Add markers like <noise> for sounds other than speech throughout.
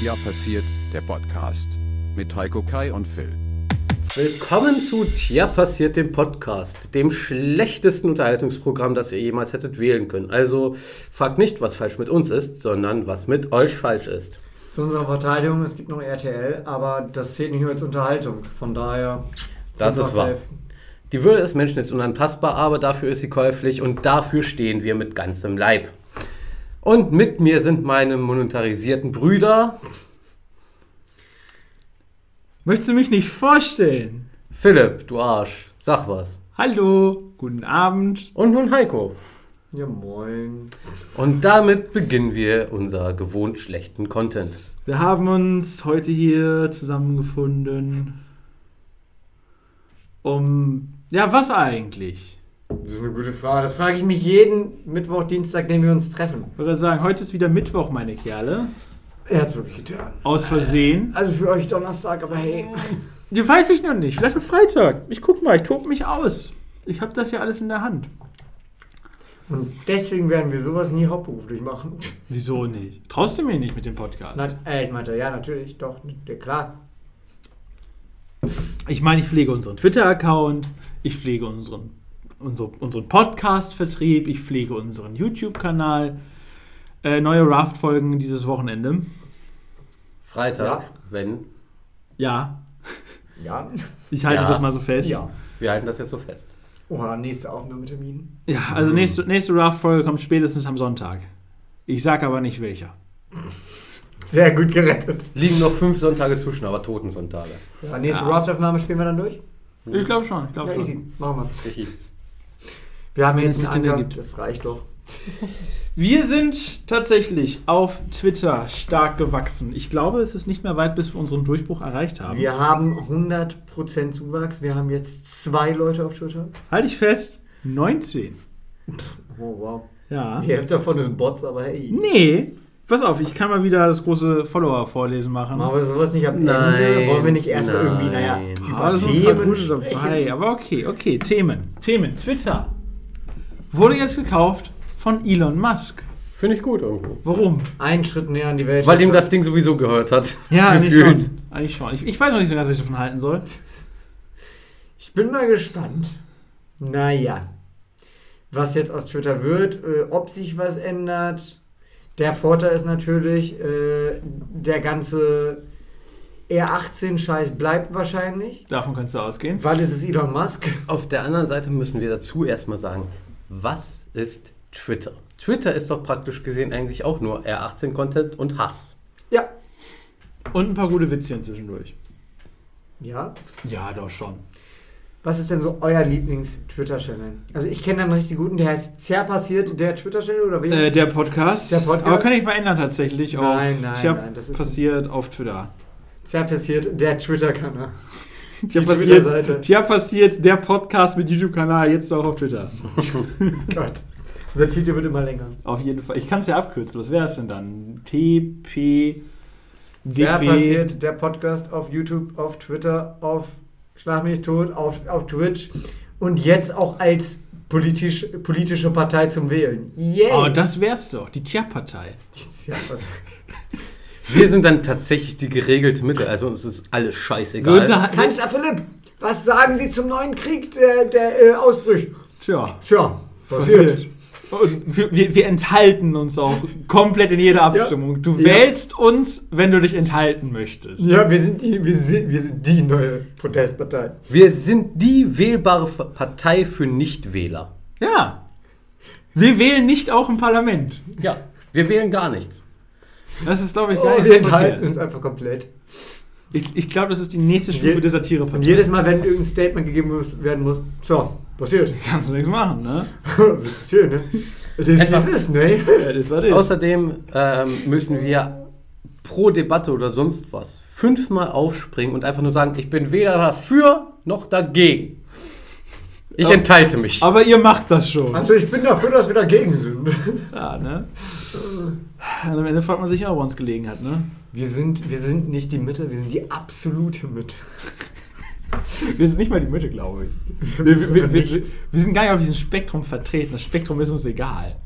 Ja passiert, der Podcast. Mit Heiko Kai und Phil. Willkommen zu Tja passiert dem Podcast, dem schlechtesten Unterhaltungsprogramm, das ihr jemals hättet wählen können. Also fragt nicht, was falsch mit uns ist, sondern was mit euch falsch ist. Zu unserer Verteidigung, es gibt noch RTL, aber das zählt nicht mehr als Unterhaltung. Von daher. Das ist wahr. safe. Die Würde des Menschen ist unantastbar, aber dafür ist sie käuflich und dafür stehen wir mit ganzem Leib. Und mit mir sind meine monetarisierten Brüder Möchtest du mich nicht vorstellen? Philipp, du Arsch, sag was. Hallo, guten Abend. Und nun Heiko. Ja, moin. Und damit beginnen wir unser gewohnt schlechten Content. Wir haben uns heute hier zusammengefunden, um... Ja, was eigentlich? Das ist eine gute Frage. Das frage ich mich jeden Mittwoch, Dienstag, den wir uns treffen. Ich würde sagen, heute ist wieder Mittwoch, meine Kerle. Er hat wirklich getan. Aus Versehen. Also für euch Donnerstag, aber hey. Ja, weiß ich noch nicht. Vielleicht am Freitag. Ich guck mal, ich tob mich aus. Ich habe das ja alles in der Hand. Und deswegen werden wir sowas nie hauptberuflich machen. Wieso nicht? Traust du mir nicht mit dem Podcast? Na, äh, ich meinte, ja, natürlich, doch, ja, klar. Ich meine, ich pflege unseren Twitter-Account, ich pflege unseren, unsere, unseren Podcast-Vertrieb, ich pflege unseren YouTube-Kanal. Äh, neue Raft-Folgen dieses Wochenende. Freitag, Ja. wenn. Ja, Ja. ich halte Ja. das mal so fest. Ja. Wir halten das jetzt so fest. Oha, nächste Aufnahmetermin. Ja, also nächste, nächste Raft-Folge kommt spätestens am Sonntag. Ich sag aber nicht welcher. Sehr gut gerettet. Liegen noch fünf Sonntage zwischen, aber Totensonntage. Ja, nächste Ja. Raft-Aufnahme spielen wir dann durch? Ich glaube schon, ich glaube Ja, easy. schon. Machen wir. Sichi. Wir haben jetzt denn Anker, das reicht doch. <laughs> Wir sind tatsächlich auf Twitter stark gewachsen. Ich glaube, es ist nicht mehr weit, bis wir unseren Durchbruch erreicht haben. Wir haben 100% Zuwachs. Wir haben jetzt zwei Leute auf Twitter. Halte ich fest, 19. Oh, wow. Ja. Die Hälfte davon sind Bots, aber hey. Nee. Pass auf, ich kann mal wieder das große Follower-Vorlesen machen. Machen wir sowas nicht am Nein, Ende? Wollen wir nicht erstmal irgendwie, naja, über Ah, Themen dabei. Aber okay, okay. Themen. Themen. Twitter. Wurde jetzt gekauft von Elon Musk. Finde ich gut irgendwo. Warum? Einen Schritt näher an die Welt. Weil ihm das Ding sowieso gehört hat. Ja, eigentlich Gefühlt. schon. Eigentlich schon. Ich, ich weiß noch nicht so ganz, was ich davon halten soll. Ich bin mal gespannt. Naja. Was jetzt aus Twitter wird, äh, ob sich was ändert. Der Vorteil ist natürlich, äh, der ganze R18-Scheiß bleibt wahrscheinlich. Davon kannst du ausgehen. Weil es ist Elon Musk. Auf der anderen Seite müssen wir dazu erstmal sagen, was ist Twitter? Twitter ist doch praktisch gesehen eigentlich auch nur R18-Content und Hass. Ja. Und ein paar gute Witzchen zwischendurch. Ja. Ja, doch schon. Was ist denn so euer Lieblings-Twitter-Channel? Also ich kenne einen richtig guten, der heißt Zerr passiert, der Twitter-Channel oder wie? Äh, heißt der Podcast. Der Podcast? Aber kann ich mal ändern tatsächlich. Nein, auf, nein, Tja, nein, das ist- passiert auf Twitter. Zerr passiert, der Twitter-Kanal. Tja, Die passiert. Tja, passiert der Podcast mit YouTube-Kanal jetzt auch auf Twitter. <laughs> Gott. Der Titel wird immer länger. Auf jeden Fall. Ich kann es ja abkürzen. Was wäre es denn dann? TP. DP. passiert, der Podcast auf YouTube, auf Twitter, auf Schlag mich tot, auf, auf Twitch und jetzt auch als politisch, politische Partei zum Wählen. Yay! Oh, das wär's doch. Die Tja-Partei. Ja, was- <laughs> Wir sind dann tatsächlich die geregelte Mitte, also uns ist alles scheißegal. Würde, Kanzler Philipp, was sagen Sie zum neuen Krieg, der, der äh, ausbricht? Tja. Tja, passiert. Passiert. Und wir, wir, wir enthalten uns auch komplett in jeder Abstimmung. Du Ja. wählst uns, wenn du dich enthalten möchtest. Ja, wir sind die, wir sind, wir sind die neue Protestpartei. Wir sind die wählbare F- Partei für Nichtwähler. Ja. Wir wählen nicht auch im Parlament. Ja, wir wählen gar nichts. Das ist, glaube ich, Oh, gar nicht wir so enthalten uns einfach komplett. Ich, ich glaube, das ist die nächste Stufe Je- der Und Satirepartei. jedes Mal, wenn irgendein Statement gegeben muss, werden muss, tja, passiert. <laughs> Kannst du nichts machen, ne? <laughs> das ist hier, ne? Das ist, wie es ist, ne? Ja, das war das. Außerdem ähm, müssen wir pro Debatte oder sonst was fünfmal aufspringen und einfach nur sagen, ich bin weder dafür noch dagegen. Ich Aber- enthalte mich. Aber ihr macht das schon. Also ich bin dafür, dass wir dagegen sind. Ja, ne? Und am Ende fragt man sich auch, wo uns gelegen hat, ne? Wir sind, wir sind nicht die Mitte, wir sind die absolute Mitte. Wir sind nicht mal die Mitte, glaube ich. Wir, wir, wir, wir, sind gar nicht auf diesem Spektrum vertreten. Das Spektrum ist uns egal.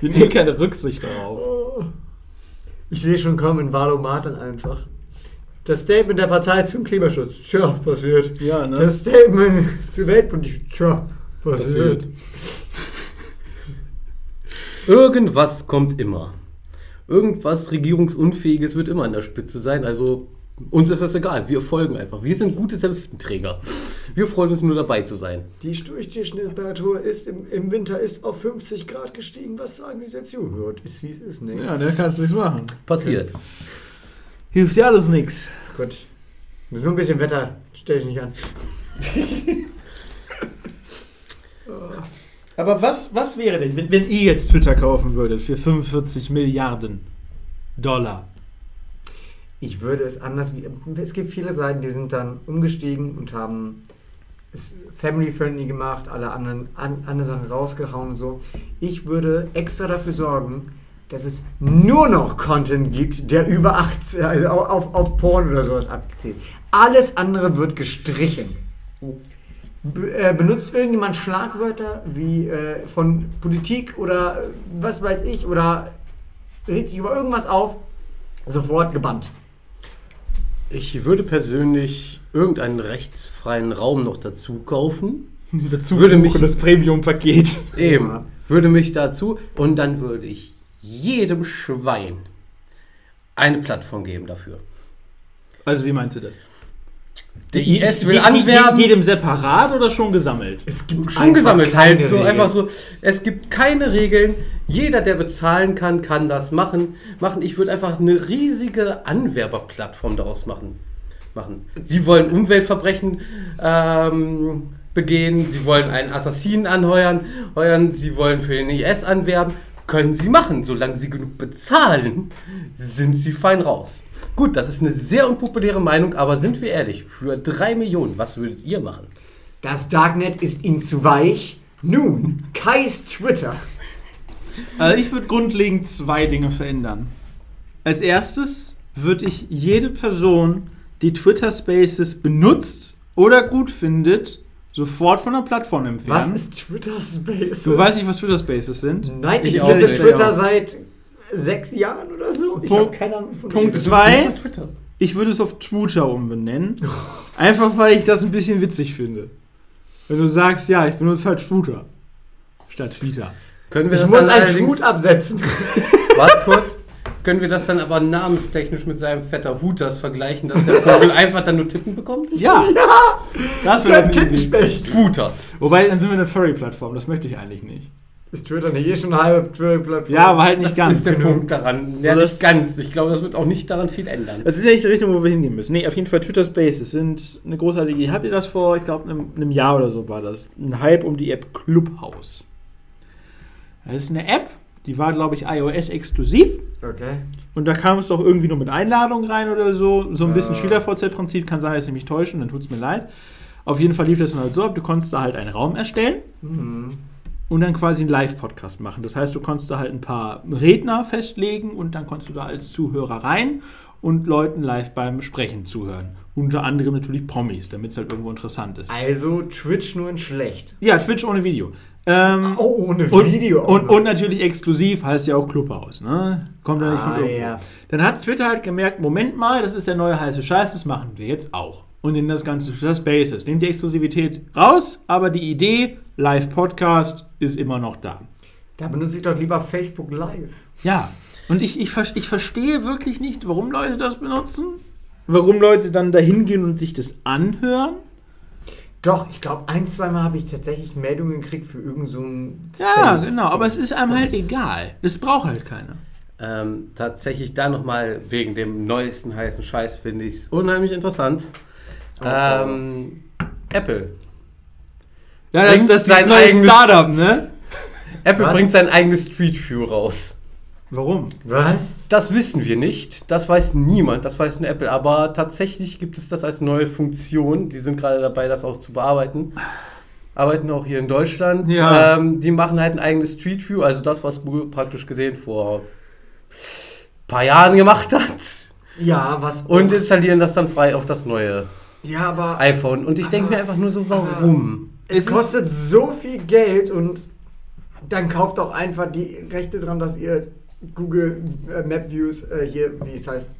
Wir nehmen keine Rücksicht darauf. Ich sehe schon kommen, Valomat dann einfach. Das Statement der Partei zum Klimaschutz. Tja, passiert. Ja, ne? Das Statement <laughs> zur Weltpolitik. Tja, passiert. Passiert. Irgendwas kommt immer. Irgendwas Regierungsunfähiges wird immer an der Spitze sein. Also uns ist das egal. Wir folgen einfach. Wir sind gute Senftenträger. Wir freuen uns nur dabei zu sein. Die Durchschnittstemperatur ist im, im Winter ist auf 50 Grad gestiegen. Was sagen Sie dazu? Ja, ist wie es ist, ne? Ja, da kannst du nichts machen. Passiert. Hilft ja alles nichts. Gut. Nur ein bisschen Wetter. Stell dich nicht an. <laughs> Aber was, was wäre denn, wenn, wenn ihr jetzt Twitter kaufen würdet für 45 Milliarden Dollar? Ich würde es anders wie. Es gibt viele Seiten, die sind dann umgestiegen und haben es family-friendly gemacht, alle anderen an, andere Sachen rausgehauen und so. Ich würde extra dafür sorgen, dass es nur noch Content gibt, der über 18, also auf, auf, auf Porn oder sowas abzielt. Alles andere wird gestrichen. Be äh, benutzt irgendjemand Schlagwörter wie äh, von Politik oder äh, was weiß ich oder regt sich über irgendwas auf, sofort gebannt. Ich würde persönlich irgendeinen rechtsfreien Raum noch dazu kaufen. <laughs> Dazu Würde mich- das Premium-Paket. Eben. Ja. Würde mich dazu und dann würde ich jedem Schwein eine Plattform geben dafür. Also wie meinst du das? Der IS will Je- je- anwerben. Jedem separat oder schon gesammelt? Es gibt schon einfach gesammelt keine halt so Regeln. einfach so es gibt keine Regeln jeder der bezahlen kann kann das machen machen ich würde einfach eine riesige Anwerberplattform daraus machen machen sie wollen Umweltverbrechen ähm, begehen sie wollen einen Assassinen anheuern heuern sie wollen für den IS anwerben können sie machen solange sie genug bezahlen sind sie fein raus Gut, das ist eine sehr unpopuläre Meinung, aber sind wir ehrlich, für drei Millionen, was würdet ihr machen? Das Darknet ist ihnen zu weich. Nun, Kais Twitter. Also ich würde grundlegend zwei Dinge verändern. Als erstes würde ich jede Person, die Twitter Spaces benutzt oder gut findet, sofort von der Plattform Was entfernen. ist Twitter Spaces? Du weißt nicht, was Twitter Spaces sind? Nein, Ich ich nutze. Twitter seit sechs Jahren oder so. Ich habe keine Ahnung von Punkt Twitter. zwei. Twitter. Ich würde es auf Twitter umbenennen. <laughs> Einfach weil ich das ein bisschen witzig finde. Wenn du sagst, ja, ich benutze halt Twitter statt Twitter. Können wir Ich das muss einen Tweet absetzen. <laughs> Warte kurz. Können wir das dann aber namenstechnisch mit seinem Vetter Hutas vergleichen, dass der Vogel <laughs> einfach dann nur Titten bekommt? Ja! <laughs> Das Der wäre Idee. Tittenspecht. Hutas. Wobei, dann sind wir eine Furry-Plattform. Das möchte ich eigentlich nicht. Ist Twitter nicht eh schon eine halbe Twitter-Plattform? Ja, aber halt nicht Das ganz. ist der Punkt daran. Ja, das- nicht ganz. Ich glaube, das wird auch nicht daran viel ändern. Das ist ja nicht die Richtung, wo wir hingehen müssen. Nee, auf jeden Fall Twitter Spaces sind eine großartige Idee. Habt ihr das vor, ich glaube, einem, einem Jahr oder so war das? Ein Hype um die App Clubhouse. Das ist eine App, die war, glaube ich, iOS-exklusiv. Okay. Und da kam es auch irgendwie nur mit Einladung rein oder so. So ein bisschen Ah. Schüler-VZ-Prinzip. Kann sein, dass ich mich täusche, dann tut es mir leid. Auf jeden Fall lief das dann halt so ab, du konntest da halt einen Raum erstellen Mhm. und dann quasi einen Live-Podcast machen. Das heißt, du konntest da halt ein paar Redner festlegen und dann konntest du da als Zuhörer rein und Leuten live beim Sprechen zuhören. Unter anderem natürlich Promis, damit es halt irgendwo interessant ist. Also Twitch nur in schlecht. Ja, Twitch ohne Video. Ähm, Oh, ohne und, Video. Und, noch. und natürlich exklusiv heißt ja auch Clubhouse, ne? Kommt ja nicht von Ah, irgendwo. ja. Dann hat Twitter halt gemerkt, Moment mal, das ist der neue heiße Scheiß, das machen wir jetzt auch. Und in das ganze Twitter Spaces. Nehmt die Exklusivität raus, aber die Idee, Live-Podcast, ist immer noch da. Da benutze ich doch lieber Facebook Live. Ja. Und ich, ich, ich verstehe wirklich nicht, warum Leute das benutzen. Warum Leute dann dahin gehen und sich das anhören. Doch, ich glaube, ein, zweimal habe ich tatsächlich Meldungen gekriegt für irgend so ein Ja, Space- genau. Aber es ist einem halt egal. Das braucht halt keiner. Ähm, tatsächlich da nochmal wegen dem neuesten heißen Scheiß finde ich es unheimlich interessant. Oh, Ähm, Apple. Ja, das- das ist dieses neue Startup, ne? Apple Was? bringt sein eigenes Street View raus. Warum? Was? Das wissen wir nicht. Das weiß niemand. Das weiß nur Apple. Aber tatsächlich gibt es das als neue Funktion. Die sind gerade dabei, das auch zu bearbeiten. Arbeiten auch hier in Deutschland. Ja. Ähm, die machen halt ein eigenes Street View. Also das, was Google praktisch gesehen vor ein paar Jahren gemacht hat. Ja, was? Und installieren das dann frei auf das neue ja, aber iPhone. Und ich denke mir einfach nur so, warum? es es kostet so viel Geld und dann kauft auch einfach die Rechte dran, dass ihr Google äh, Map Views, äh, hier, wie es heißt,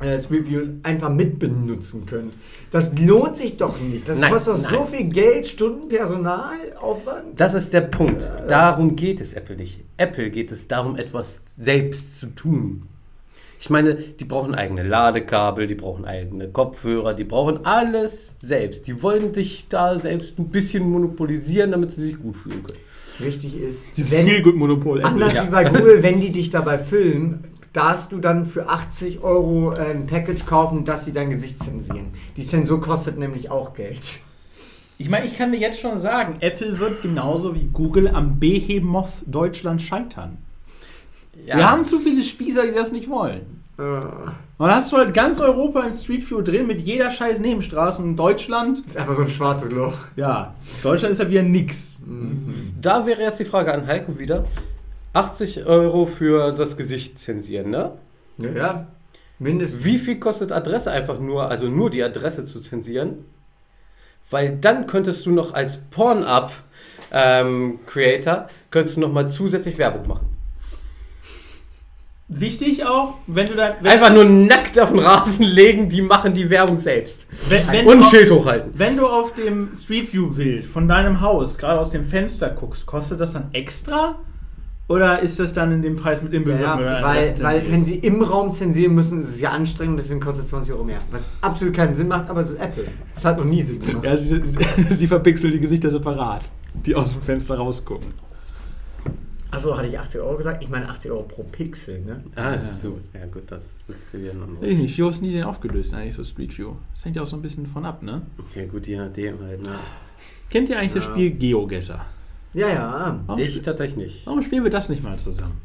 äh, Street Views, einfach mitbenutzen könnt. Das lohnt sich doch nicht. Das Nein, kostet doch so nein. viel Geld, Stunden, Personalaufwand. Das ist der Punkt. Darum geht es Apple nicht. Apple geht es darum, etwas selbst zu tun. Ich meine, die brauchen eigene Ladekabel, die brauchen eigene Kopfhörer, die brauchen alles selbst. Die wollen dich da selbst ein bisschen monopolisieren, damit sie sich gut fühlen können. Wichtig ist, Dieses wenn, Feelgood-Monopol. Anders Ja. wie bei Google, wenn die dich dabei filmen, darfst du dann für 80 Euro äh, ein Package kaufen, dass sie dein Gesicht zensieren. Die Zensur kostet nämlich auch Geld. Ich meine, ich kann dir jetzt schon sagen, Apple wird genauso wie Google am Behemoth Deutschland scheitern. Wir haben zu viele Spießer, die das nicht wollen. Äh, Und hast du halt ganz Europa in Street View drin mit jeder scheiß Nebenstraße und Deutschland. ist einfach so ein schwarzes Loch. Ja, Deutschland ist ja wieder nix. Da wäre jetzt die Frage an Heiko wieder. 80 Euro für das Gesicht zensieren, ne? Ja, ja. Mindestens. Wie viel kostet Adresse einfach nur, also nur die Adresse zu zensieren? Weil dann könntest du noch als Porn-Up-Creator, könntest du noch mal zusätzlich Werbung machen. Wichtig auch, wenn du da. Wenn, Einfach nur nackt auf den Rasen legen, die machen die Werbung selbst. wenn, wenn, Und du ein auf, Schild hochhalten. wenn du auf dem Street View Bild von deinem Haus gerade aus dem Fenster guckst, kostet das dann extra? Oder ist das dann in dem Preis mit inbegriffen? ja, weil, weil wenn sie im Raum zensieren müssen, ist es ja anstrengend, deswegen kostet es 20 Euro mehr. Was absolut keinen Sinn macht, aber es ist Apple. Es hat noch nie Sinn gemacht. Ja, sie, <laughs> sie verpixeln die Gesichter separat, die aus dem Fenster rausgucken. Achso, hatte ich 80 Euro gesagt? Ich meine 80 Euro pro Pixel, ne? Ah, so. Ja gut, das ist wieder ein anderes. ich nicht, wie hast du die denn aufgelöst eigentlich, so Street View? Das hängt ja auch so ein bisschen von ab, ne? Ja gut, je nachdem halt. Ne? Kennt ihr eigentlich das Ja. Spiel GeoGuessr? Ja, ja. Warum, Ich tatsächlich nicht. warum spielen wir das nicht mal zusammen?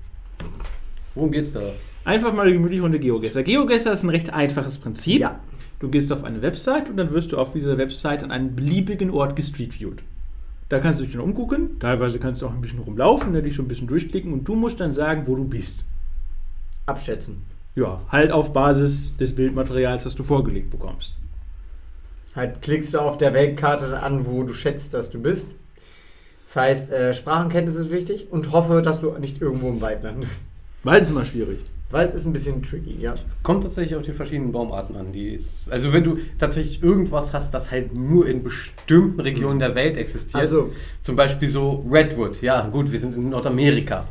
Worum geht's da? Einfach mal eine gemütliche Runde GeoGuessr. GeoGuessr ist ein recht einfaches Prinzip. Ja. Du gehst auf eine Website und dann wirst du auf dieser Website an einen beliebigen Ort gestreetviewt. Da kannst du dich dann umgucken, teilweise kannst du auch ein bisschen rumlaufen, da dich so ein bisschen durchklicken und du musst dann sagen, wo du bist. Abschätzen. Ja, halt auf Basis des Bildmaterials, das du vorgelegt bekommst. Halt klickst du auf der Weltkarte an, wo du schätzt, dass du bist. Das heißt, äh, Sprachenkenntnis ist wichtig und hoffe, dass du nicht irgendwo im Wald landest. Wald ist immer schwierig. Wald ist ein bisschen tricky, ja. Kommt tatsächlich auf die verschiedenen Baumarten an. Die ist, also wenn du tatsächlich irgendwas hast, das halt nur in bestimmten Regionen der Welt existiert. Also, Zum Beispiel so Redwood. Ja gut, wir sind in Nordamerika.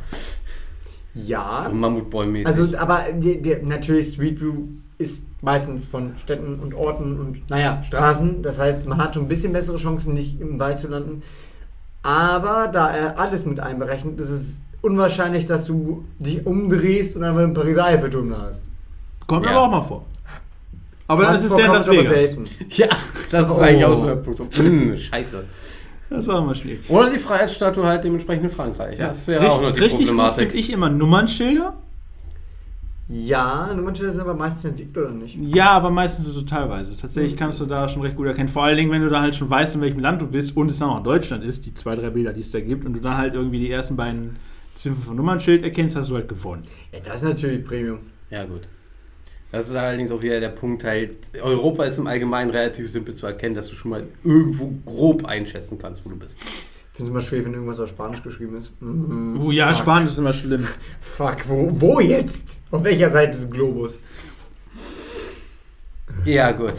ja. So Mammutbäummäßig. Also, aber die, die, natürlich Street View ist meistens von Städten und Orten und, naja, Straßen. Das heißt, man hat schon ein bisschen bessere Chancen, nicht im Wald zu landen. Aber da er alles mit einberechnet, ist es unwahrscheinlich, dass du dich umdrehst und einfach einen Pariser Eiffelturm hast. Kommt Ja. aber auch mal vor. Aber dann Kann ist es der in Las ist Vegas. selten. <laughs> ja, das ist Oh. eigentlich auch so der Punkt. So, mm, scheiße. Das war immer schwierig. Oder die Freiheitsstatue halt dementsprechend in Frankreich. Ja, das wäre auch noch die Richtig Problematik. finde ich immer Nummernschilder. Ja, Nummernschilder sind aber meistens entsiegt oder nicht? Ja, aber meistens so teilweise. Tatsächlich kannst du da schon recht gut erkennen. Vor allen Dingen, wenn du da halt schon weißt, in welchem Land du bist und es dann auch Deutschland ist, die zwei, drei Bilder, die es da gibt, und du dann halt irgendwie die ersten beiden Ziffern vom Nummernschild erkennst, hast du halt gewonnen. Ja, das ist natürlich Premium. Ja, gut. Das ist allerdings auch wieder der Punkt halt, Europa ist im Allgemeinen relativ simpel zu erkennen, dass du schon mal irgendwo grob einschätzen kannst, wo du bist. Ich finde es immer schwer, wenn irgendwas auf Spanisch geschrieben ist. Mhm. Oh ja, Fuck. Spanisch ist immer <laughs> schlimm. Fuck, wo, wo jetzt? Auf welcher Seite des Globus? Ja, gut.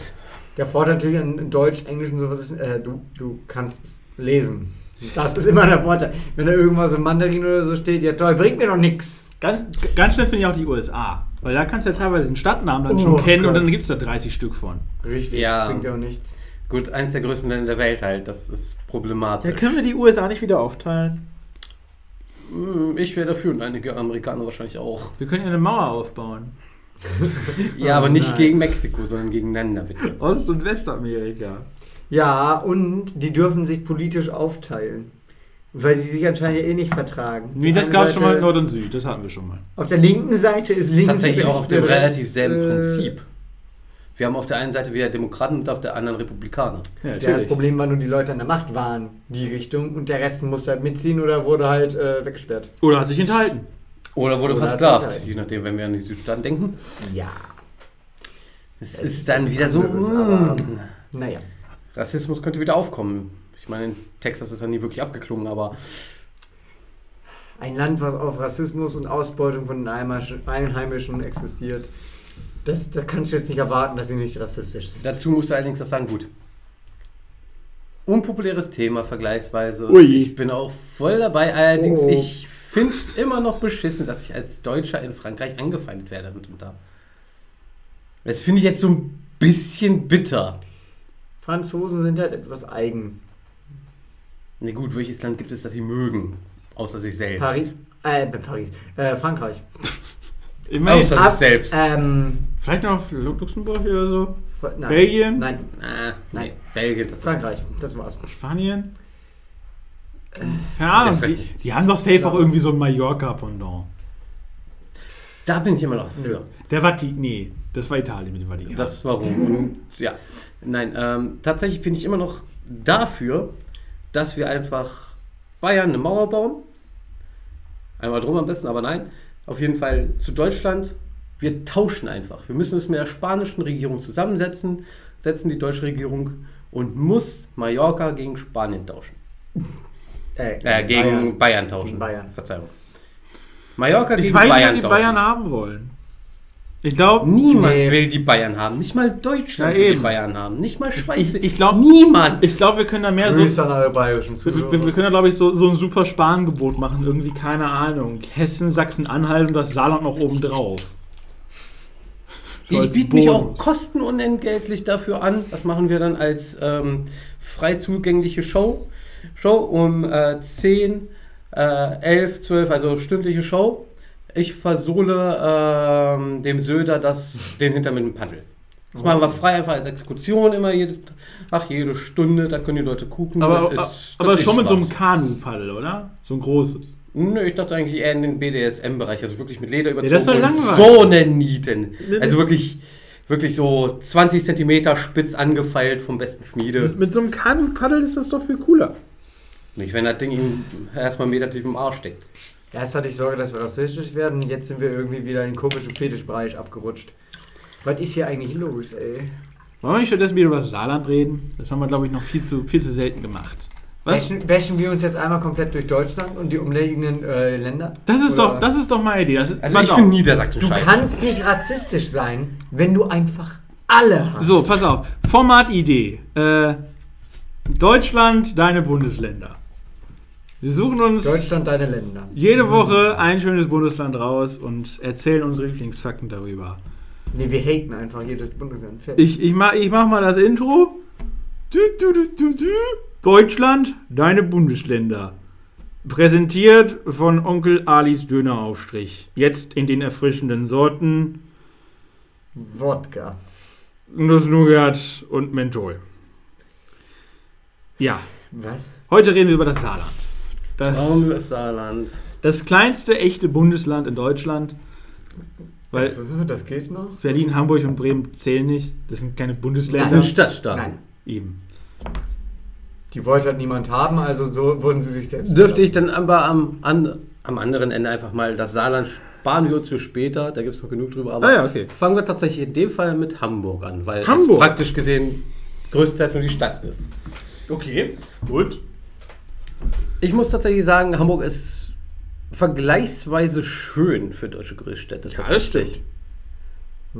Der Vorteil natürlich an Deutsch, Englisch und sowas ist, äh, du, du kannst es lesen. Das ist immer der Vorteil. Wenn da irgendwas im Mandarin oder so steht, ja toll, bringt mir doch nix. Ganz, ganz schnell finde ich auch die USA. Weil da kannst du ja teilweise den Stadtnamen dann Oh schon kennen und Gott. dann gibt es da 30 Stück von. Richtig, Ja. bringt ja auch nichts. Gut, eines der größten Länder der Welt halt, das ist problematisch. Ja, können wir die USA nicht wieder aufteilen? Hm, Ich wäre dafür und einige Amerikaner wahrscheinlich auch. Wir können ja eine Mauer aufbauen. Ja, aber nicht nein. gegen Mexiko, sondern gegen Länder, bitte. Ost- und Westamerika. Ja, und die dürfen sich politisch aufteilen. Weil sie sich anscheinend eh nicht vertragen. Nee, das gab es schon mal in Nord und Süd. Das hatten wir schon mal. Auf der linken Seite ist links. Tatsächlich auch auf dem äh, relativ selben äh, Prinzip. Wir haben auf der einen Seite wieder Demokraten und auf der anderen Republikaner. Ja, Ja, das Problem war nur, die Leute an der Macht waren, die Richtung, und der Rest musste halt mitziehen oder wurde halt äh, weggesperrt. Oder hat sich enthalten. Oder wurde Oder versklavt, je nachdem, wenn wir an die Südstaaten denken. Ja. Es ist dann wieder so. anderes, aber- mm. Naja. Rassismus könnte wieder aufkommen. Ich meine, in Texas ist er nie wirklich abgeklungen, aber ein Land, was auf Rassismus und Ausbeutung von den Einheimischen- existiert. Das, da kannst du jetzt nicht erwarten, dass sie nicht rassistisch sind. Dazu musst du allerdings auch sagen, gut. Unpopuläres Thema vergleichsweise. Ui. Ich bin auch voll dabei. Allerdings, oh. ich finde es immer noch beschissen, dass ich als Deutscher in Frankreich angefeindet werde mitunter. Das finde ich jetzt so ein bisschen bitter. Franzosen sind halt etwas eigen. Na gut, welches Land gibt es, das sie mögen? Außer sich selbst. Paris, äh, Paris, äh, Frankreich. <laughs> Immerhin. Außer Ab- sich selbst. Ähm, Vielleicht noch Luxemburg oder so. Nein. Belgien? Nein, Ah, nein, Belgien, das Frankreich, das war's. Spanien? Keine Ahnung, Das die, die haben doch safe auch irgendwie so ein Mallorca-Pendant. Da bin ich immer noch für. Der Vatikan, nee, das war Italien mit dem Vatikan. Das warum. Und ja. Nein, ähm, tatsächlich bin ich immer noch dafür, dass wir einfach Bayern eine Mauer bauen. Einmal drum am besten, aber nein. Auf jeden Fall zu Deutschland. Wir tauschen einfach. Wir müssen uns mit der spanischen Regierung zusammensetzen, setzen die deutsche Regierung und muss Mallorca gegen Spanien tauschen. Äh, gegen Bayern, Bayern. tauschen. Gegen Bayern. Verzeihung. Mallorca ich gegen weiß Bayern ob die tauschen. Bayern haben wollen. Ich glaube, Niemand Nee. will die Bayern haben. Nicht mal Deutschland Ja, will die. Bayern haben. Nicht mal Schweiz. ich, will- ich glaube, Niemand. ich glaub, wir können da mehr so. An alle bayerischen Wir, wir, können da, glaube ich, so, so ein super Sparangebot machen. Irgendwie, keine Ahnung. Hessen, Sachsen-Anhalt und das Saarland noch oben drauf. So ich biete mich auch kostenunentgeltlich dafür an. Das machen wir dann als ähm, frei zugängliche Show. Show um äh, 10, äh, 11, 12, also stündliche Show. Ich versohle ähm, dem Söder das, den Hinter mit dem Paddel. Das machen wir frei einfach als Exekution immer jedes, ach, jede Stunde, da können die Leute gucken. Aber, Das ist- aber schon mit so was. einem Kanu-Paddel, oder? So ein großes. Nö, ich dachte eigentlich eher in den BDSM-Bereich, also wirklich mit Leder überzogen das ist doch langweilig. so eine Nieten. Also wirklich, wirklich so 20 Zentimeter spitz angefeilt vom besten Schmiede. Mit, mit so einem Kanu-Paddel ist das doch viel cooler. Nicht, wenn das Ding ihm erstmal einen Meter tief im Arsch steckt. Erst hatte ich Sorge, dass wir rassistisch werden, jetzt sind wir irgendwie wieder in den komischen Fetischbereich abgerutscht. Was ist hier eigentlich los, ey? Wollen wir nicht stattdessen wieder über das Saarland reden? Das haben wir, glaube ich, noch viel zu, viel zu selten gemacht. Was? Bashen, bashen wir uns jetzt einmal komplett durch Deutschland und die umliegenden äh, Länder? Das ist, Oder- doch, das ist doch meine Idee. Das ist, Also pass ich finde Niedersachsen Du scheiße. kannst nicht rassistisch sein, wenn du einfach alle hast. So, pass auf. Formatidee. Äh, Deutschland, deine Bundesländer. Wir suchen uns Deutschland, deine Länder. jede Woche ein schönes Bundesland raus und erzählen unsere Lieblingsfakten darüber. Nee, wir haten einfach jedes Bundesland. Fertig. Ich, ich, mach, ich mach mal das Intro. Du, du, du. Deutschland, deine Bundesländer. Präsentiert von Onkel Alis Döneraufstrich. Jetzt in den erfrischenden Sorten Wodka. Nuss-Nougat und Menthol. Ja, Was? heute reden wir über das Saarland. Das, Warum das Saarland? das kleinste echte Bundesland in Deutschland. Weil das, das geht noch? Berlin, Hamburg und Bremen zählen nicht. Das sind keine Das Bundesländer. sind Stadtstaaten. Nein. Eben. Die wollte halt niemand haben, also so wurden sie sich selbst. Dürfte ich dann aber am, an, am anderen Ende einfach mal das Saarland sparen wir uns für später, da gibt es noch genug drüber. Aber Ah ja, okay. fangen wir tatsächlich in dem Fall mit Hamburg an, weil Hamburg? es praktisch gesehen größtenteils nur die Stadt ist. Okay, gut. Ich muss tatsächlich sagen, Hamburg ist vergleichsweise schön für deutsche Großstädte. Ja, das.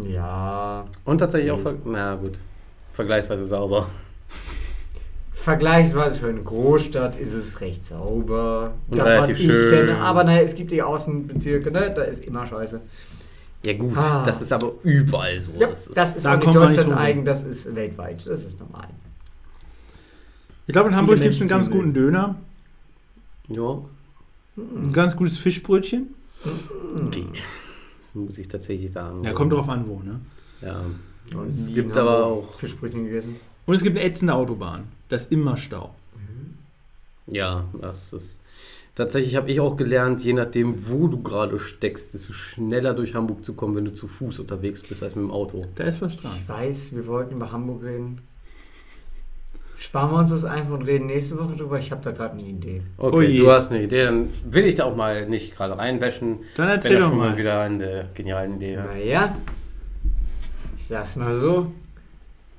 Ja. Und tatsächlich auch, ver na gut, vergleichsweise sauber. Vergleichsweise für eine Großstadt ist es recht sauber. Und das, relativ was ich schön. kenne. Aber naja, es gibt die Außenbezirke, ne? Da ist immer scheiße. Ja gut, Ah. das ist aber überall so. Ja, das ist, das ist da auch nicht Deutschland eigen, das ist weltweit. Das ist normal. Ich glaube, in Hamburg gibt es einen ganz guten Döner. Ja, Ein ganz gutes Fischbrötchen. geht. Muss ich tatsächlich sagen. Ja, kommt drauf an, wo, ne? Ja. Und Es gibt aber Hamburg auch- Fischbrötchen gegessen. Und es gibt eine ätzende Autobahn. Das ist immer Stau. Ja, das ist. Tatsächlich habe ich auch gelernt, je nachdem, wo du gerade steckst, desto schneller durch Hamburg zu kommen, wenn du zu Fuß unterwegs bist, als mit dem Auto. Da ist was dran. Ich weiß, wir wollten über Hamburg reden. Sparen wir uns das einfach und reden nächste Woche drüber. Ich habe da gerade eine Idee. Okay, Ui. du hast eine Idee, dann will ich da auch mal nicht gerade reinwäschen, Dann wenn erzähl er doch schon mal mal. wieder eine geniale Idee. Naja, ich sag's mal so.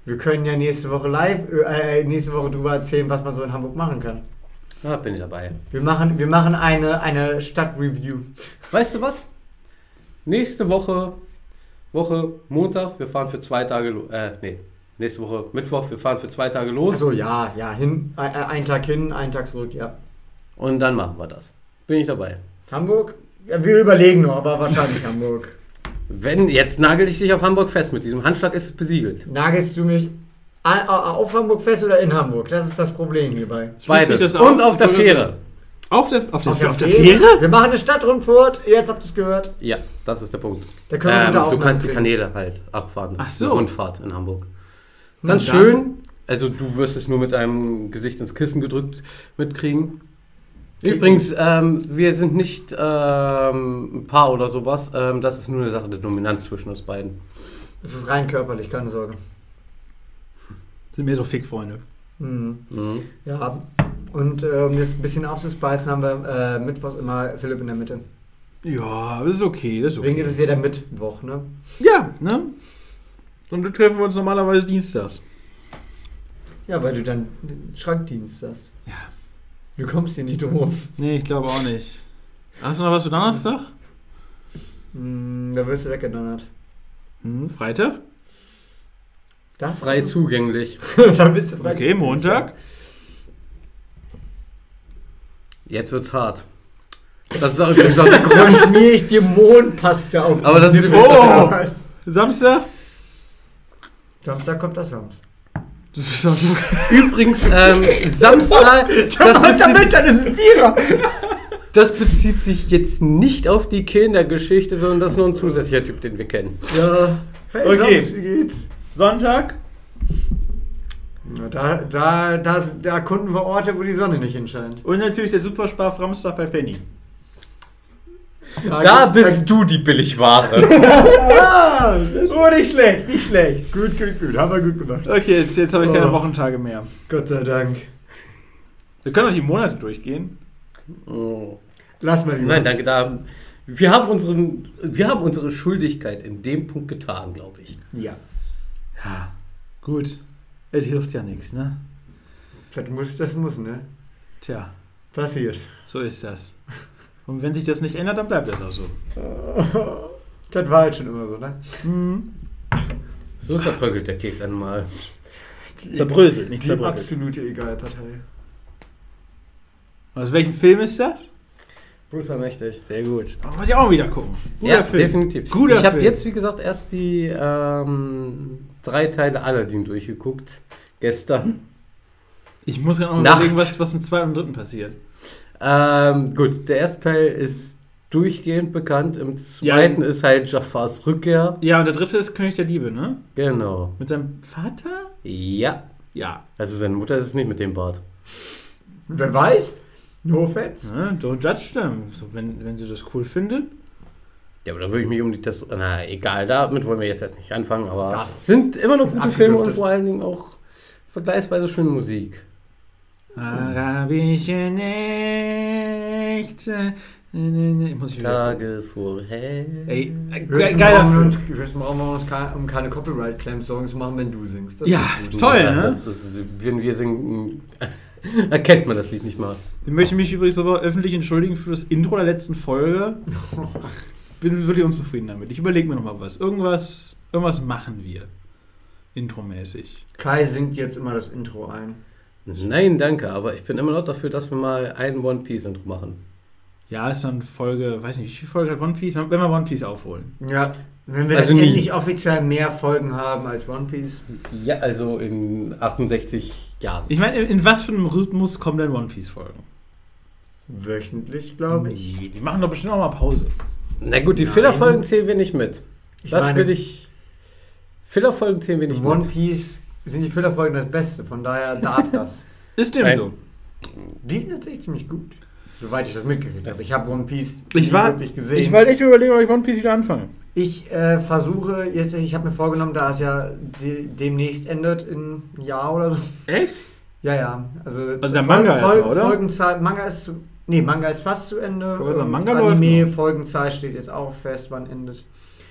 Wir können ja nächste Woche live, äh, nächste Woche drüber erzählen, was man so in Hamburg machen kann. Da bin ich dabei. Wir machen, wir machen eine, eine Stadtreview. Weißt du was? Nächste Woche, Woche Montag, wir fahren für zwei Tage los. Äh, nee. Nächste Woche Mittwoch, wir fahren für zwei Tage los. Achso, ja, ja, hin, äh, ein Tag hin, ein Tag zurück, ja. Und dann machen wir das. Bin ich dabei. Hamburg? Ja, wir überlegen noch, aber wahrscheinlich Hamburg. Wenn, jetzt nagel ich dich auf Hamburg fest. Mit diesem Handschlag ist es besiegelt. Nagelst du mich auf Hamburg fest oder in Hamburg? Das ist das Problem hierbei. Beides. das Und auf der Fähre. Auf der, auf der, Auf der, auf der Fähre? Fähre? Wir machen eine Stadtrundfahrt, jetzt habt ihr es gehört. Ja, das ist der Punkt. Da können wir Ähm, du kannst die kriegen. Kanäle halt abfahren. Ach so. Eine Rundfahrt in Hamburg. Ganz schön. Also du wirst es nur mit deinem Gesicht ins Kissen gedrückt mitkriegen. Übrigens, ähm, wir sind nicht ähm, ein Paar oder sowas. Ähm, das ist nur eine Sache der Dominanz zwischen uns beiden. Es ist rein körperlich, keine Sorge. Sind mir so Fickfreunde. Mhm. Mhm. Ja, und äh, um das ein bisschen aufzuspeisen, haben wir äh, Mittwochs immer Philipp in der Mitte. Ja, das ist okay. Das ist Deswegen okay. ist es ja der Mittwoch, ne? Ja, ne? Und wir treffen uns normalerweise dienstags. Ja, weil du dann Schrankdienst hast. Ja. Du kommst hier nicht drum rum. Nee, ich glaube auch nicht. Hast du noch was für Donnerstag? Hm, da wirst du weggedonnert. Hm, Freitag? Das Frei zugänglich. <laughs> da bist du frei Okay, Montag. Jetzt wird's hart. Das ist auch, ist auch der Dann <laughs> Grund. schmier ich dir Mondpaste auf. Aber das ist die Oh! <laughs> Samstag? Samstag kommt das Samstag. Das <laughs> ist auch Übrigens, ähm, Samstag, <laughs> das bezieht, dann ist ein Vierer. das bezieht sich jetzt nicht auf die Kindergeschichte, sondern das ist nur ein zusätzlicher Typ, den wir kennen. Ja. Hey, Okay. Sams, wie geht's? Sonntag? Na, da, da, da, da erkunden wir Orte, wo die Sonne nicht hinscheint. Und natürlich der Superspar Samstag bei Penny. Da gibt's- bist du die Billigware. <laughs> Oh, nicht schlecht, nicht schlecht. gut, gut, gut. Haben wir gut gemacht. Okay, jetzt, jetzt habe ich keine Oh. Wochentage mehr. Gott sei Dank. Wir können auch die Monate durchgehen. Oh. Lass mal die Nein, danke. Da, wir, haben unseren, wir haben unsere Schuldigkeit in dem Punkt getan, glaube ich. Ja. Ja, gut. Es hilft ja nichts, ne? Das muss, das muss, ne? Tja, Passiert. so ist das. Und wenn sich das nicht ändert, dann bleibt das auch so. <laughs> Das war halt schon immer so, ne? Mhm. So zerbröckelt der Keks einmal. Zerbröselt, nicht Die zerbröckelt. absolute Egalpartei. Aus welchem Film ist das? Bruce mächtig. Sehr gut. Oh, muss ich auch wieder gucken. Guter Ja, Film. definitiv. Guter ich habe jetzt, wie gesagt, erst die ähm, drei Teile Aladdin durchgeguckt. Gestern. Ich muss gerade noch Nacht. überlegen, was, was im zweiten und dritten passiert. Ähm, gut, der erste Teil ist durchgehend bekannt. Im Ja. zweiten ist halt Jafars Rückkehr. Ja, und der dritte ist König der Diebe, ne? Genau. Mit seinem Vater? Ja. Ja. Also seine Mutter ist es nicht mit dem Bart. Wer weiß? No offense. Ne? Don't judge them. So, wenn, wenn sie das cool findet. Ja, aber da würde ich mich um die Test. Na, egal, damit wollen wir jetzt erst nicht anfangen, aber Das sind immer noch gute Filme und vor allen Dingen auch vergleichsweise schöne Musik. Arabische Nächte. Ne, ne, ne. Muss ich wieder. Tage vorher. Ey, ge geiler brauchen wir Film. uns, wir uns keine, um keine Copyright-Claim-Songs zu machen, wenn du singst. Das Ja, toll, Ja, ne? Das ist, wenn wir singen, <laughs> erkennt man das Lied nicht mal. Ich möchte mich übrigens aber öffentlich entschuldigen für das Intro der letzten Folge. <laughs> Bin wirklich unzufrieden damit. Ich überlege mir nochmal was. Irgendwas, irgendwas machen wir. Intromäßig. Kai singt jetzt immer das Intro ein. Nein, danke, aber ich bin immer noch dafür, dass wir mal ein One Piece Intro machen. Ja, ist dann Folge, weiß nicht, wie viele Folge hat One Piece? Wenn wir One Piece aufholen. Ja, wenn wir Also endlich offiziell mehr Folgen haben als One Piece. Ja, also in 68 Jahren. Ich meine, in, in was für einem Rhythmus kommen denn One Piece Folgen? Wöchentlich, glaube ich. Nee, die machen doch bestimmt auch mal Pause. Na gut, die Nein. Fillerfolgen zählen wir nicht mit. Ich das will ich. Fillerfolgen zählen wir nicht One mit. Piece sind die Fillerfolgen das Beste, von daher darf <laughs> das. Ist dem Nein. so. Die sind tatsächlich ziemlich gut. Soweit ich das mitgekriegt habe. Ich habe One Piece Ich war, wirklich gesehen. ich wollte echt überlegen, ob ich One Piece wieder anfange. Ich äh, versuche jetzt, ich habe mir vorgenommen, da es ja de demnächst endet in einem Jahr oder so. Echt? Ja, ja. Also, Also der Manga erstmal, oder? Folgenzahl, Manga ist zu, nee, Manga ist fast zu Ende. sagen, Manga Anime. Folgenzahl steht jetzt auch fest, wann endet.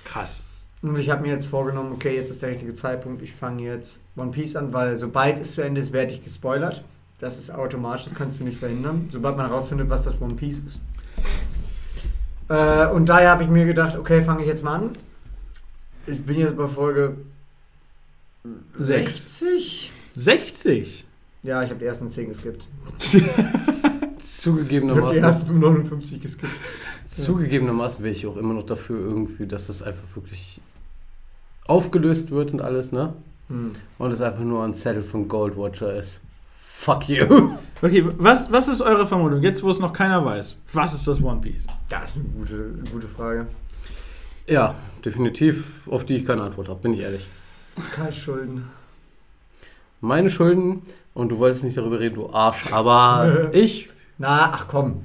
Krass. Und ich habe mir jetzt vorgenommen, okay, jetzt ist der richtige Zeitpunkt. Ich fange jetzt One Piece an, weil sobald es zu Ende ist, werde ich gespoilert. Das ist automatisch, das kannst du nicht verhindern, sobald man herausfindet, was das One Piece ist. Äh, und daher habe ich mir gedacht, okay, fange ich jetzt mal an. Ich bin jetzt bei Folge Sechs. 60. 60. Ja, ich habe die ersten 10 geskippt. <laughs> Ich habe die Zugegebenermaßen, ersten 59 geskippt. zugegebenermaßen wäre ich auch immer noch dafür irgendwie, dass das einfach wirklich aufgelöst wird und alles, ne? Hm. Und es einfach nur ein Zettel von Goldwatcher ist. Fuck you. <laughs> Okay, was, was ist eure Vermutung? Jetzt, wo es noch keiner weiß. Was ist das One Piece? Das ist eine gute, gute Frage. Ja, definitiv, auf die ich keine Antwort habe, bin ich ehrlich. Kai Schulden. Meine Schulden, und du wolltest nicht darüber reden, du Arsch, aber <laughs> ich, Na, ach komm.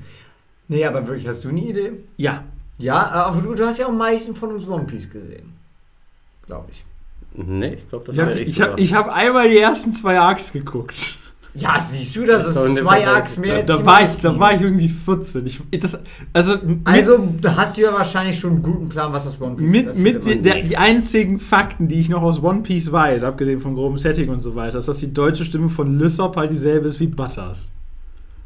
Nee, aber wirklich, hast du eine Idee? Ja. Ja, aber du, du hast ja am meisten von uns One Piece gesehen. Glaube ich. nee, ich glaube, das Ich habe wäre ich ich hab, sogar. ich hab einmal die ersten zwei Arcs geguckt. Ja, siehst du, das Das ist zwei Arcs mehr Da, als da, die war ich, da war ich irgendwie 14. Ich, das, also Also, da hast du ja wahrscheinlich schon einen guten Plan, was das One Piece mit, ist. mit mal. der, die einzigen Fakten, die ich noch aus One Piece weiß, abgesehen vom groben Setting und so weiter, ist, dass die deutsche Stimme von Lysop halt dieselbe ist wie Butters.